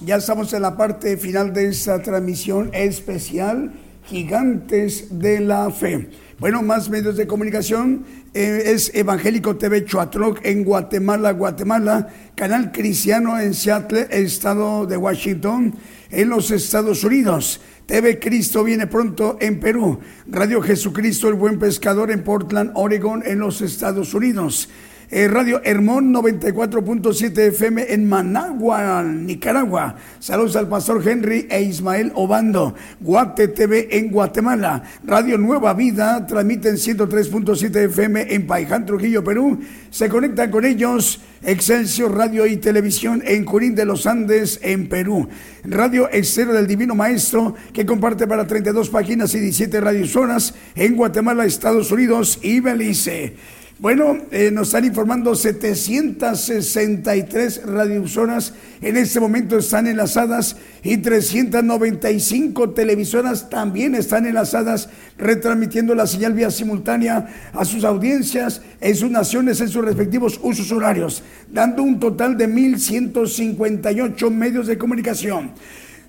Ya estamos en la parte final de esta transmisión especial, Gigantes de la Fe. Bueno, más medios de comunicación. eh, es Evangélico TV Chuatroc en Guatemala, Guatemala. Canal Cristiano en Seattle, estado de Washington, en los Estados Unidos. TV Cristo viene pronto en Perú. Radio Jesucristo, el buen pescador en Portland, Oregon, en los Estados Unidos. Eh, Radio Hermón 94.7 FM en Managua, Nicaragua. Saludos al pastor Henry e Ismael Obando. Guate TV en Guatemala. Radio Nueva Vida transmiten 103.7 FM en Paiján, Trujillo, Perú. Se conectan con ellos Excelsior Radio y Televisión en Junín de los Andes, en Perú. Radio Estero del Divino Maestro, que comparte para 32 páginas y 17 radiosoras en Guatemala, Estados Unidos y Belice. Bueno, eh, nos están informando 763 radiosoras en este momento están enlazadas y 395 televisoras también están enlazadas retransmitiendo la señal vía simultánea a sus audiencias en sus naciones en sus respectivos usos horarios, dando un total de 1.158 medios de comunicación.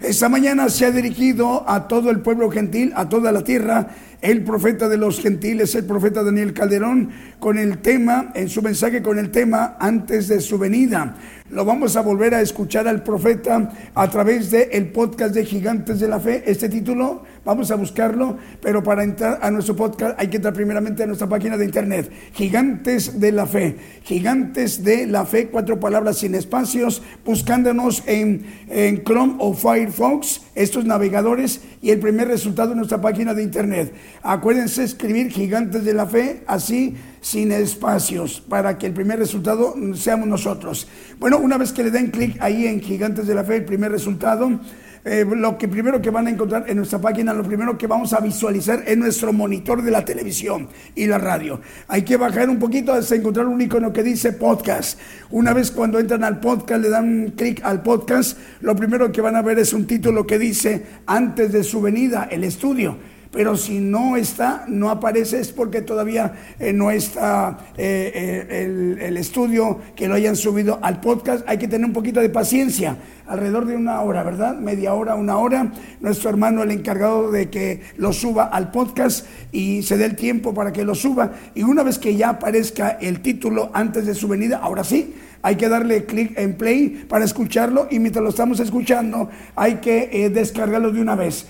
Esta mañana se ha dirigido a todo el pueblo gentil, a toda la tierra, el profeta de los gentiles, el profeta Daniel Calderón, con el tema, en su mensaje con el tema antes de su venida. Lo vamos a volver a escuchar al profeta a través del el podcast de Gigantes de la Fe. Este título, vamos a buscarlo, pero para entrar a nuestro podcast hay que entrar primeramente a nuestra página de internet, Gigantes de la Fe. Gigantes de la Fe, cuatro palabras sin espacios, buscándonos en, en Chrome o Firefox, estos navegadores, y el primer resultado en nuestra página de internet. Acuérdense escribir Gigantes de la Fe, así sin espacios, para que el primer resultado seamos nosotros. Bueno, una vez que le den clic ahí en Gigantes de la Fe, el primer resultado, eh, lo que primero que van a encontrar en nuestra página, lo primero que vamos a visualizar es nuestro monitor de la televisión y la radio. Hay que bajar un poquito hasta encontrar un icono que dice podcast. Una vez cuando entran al podcast, le dan clic al podcast, lo primero que van a ver es un título que dice antes de su venida, el estudio pero si no está, no aparece, es porque todavía eh, no está eh, eh, el, el, estudio que lo hayan subido al podcast. Hay que tener un poquito de paciencia, alrededor de una hora, ¿verdad? Media hora, una hora. Nuestro hermano, el encargado de que lo suba al podcast y se dé el tiempo para que lo suba. Y una vez que ya aparezca el título antes de su venida, ahora sí, hay que darle clic en play para escucharlo y mientras lo estamos escuchando hay que descargarlo de una vez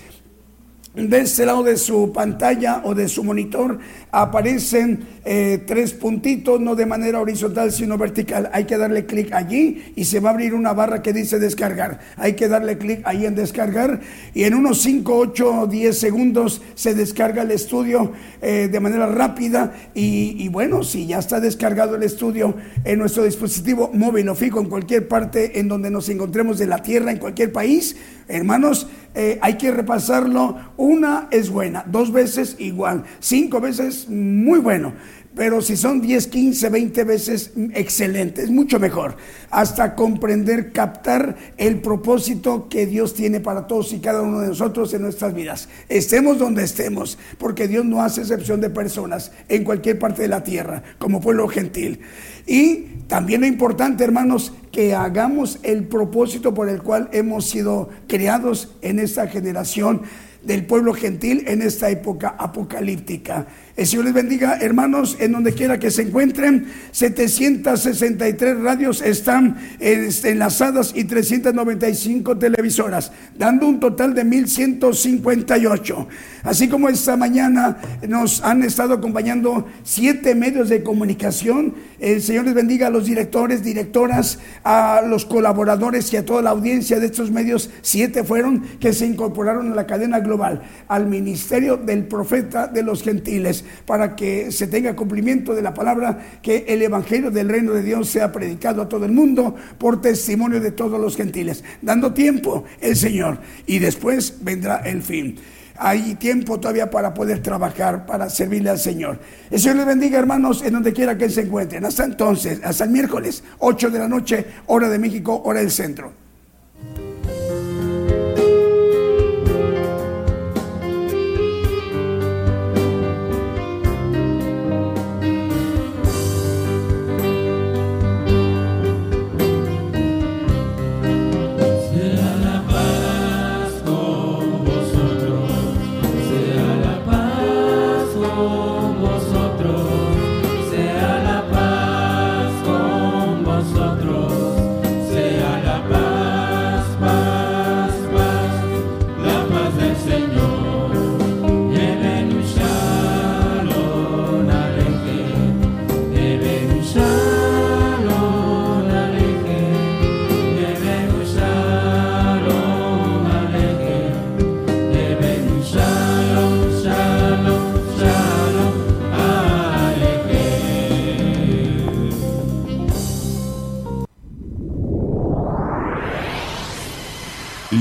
de este lado de su pantalla o de su monitor aparecen eh, tres puntitos, no de manera horizontal sino vertical. Hay que darle clic allí y se va a abrir una barra que dice descargar. Hay que darle clic ahí en descargar y en unos 5, 8, 10 segundos se descarga el estudio eh, de manera rápida y, y, bueno, si ya está descargado el estudio en nuestro dispositivo móvil o fijo en cualquier parte en donde nos encontremos de la tierra, en cualquier país, hermanos, eh, hay que repasarlo. Una es buena, dos veces igual, cinco veces muy bueno. Pero si son 10, 15, 20 veces, excelente, es mucho mejor. Hasta comprender, captar el propósito que Dios tiene para todos y cada uno de nosotros en nuestras vidas. Estemos donde estemos, porque Dios no hace excepción de personas en cualquier parte de la tierra, como pueblo gentil. Y también lo importante, hermanos, que hagamos el propósito por el cual hemos sido creados en esta generación del pueblo gentil en esta época apocalíptica. El Señor les bendiga, hermanos, en donde quiera que se encuentren. 763 radios están enlazadas y 395 televisoras, dando un total de 1158. Así como esta mañana nos han estado acompañando siete medios de comunicación. El Señor les bendiga a los directores, directoras, a los colaboradores y a toda la audiencia de estos medios. Siete fueron que se incorporaron a la cadena global, al ministerio del profeta de los gentiles para que se tenga cumplimiento de la palabra, que el Evangelio del reino de Dios sea predicado a todo el mundo por testimonio de todos los gentiles, dando tiempo el Señor y después vendrá el fin. Hay tiempo todavía para poder trabajar, para servirle al Señor. El Señor les bendiga, hermanos, en donde quiera que se encuentren. Hasta entonces, hasta el miércoles, 8 de la noche, hora de México, hora del centro.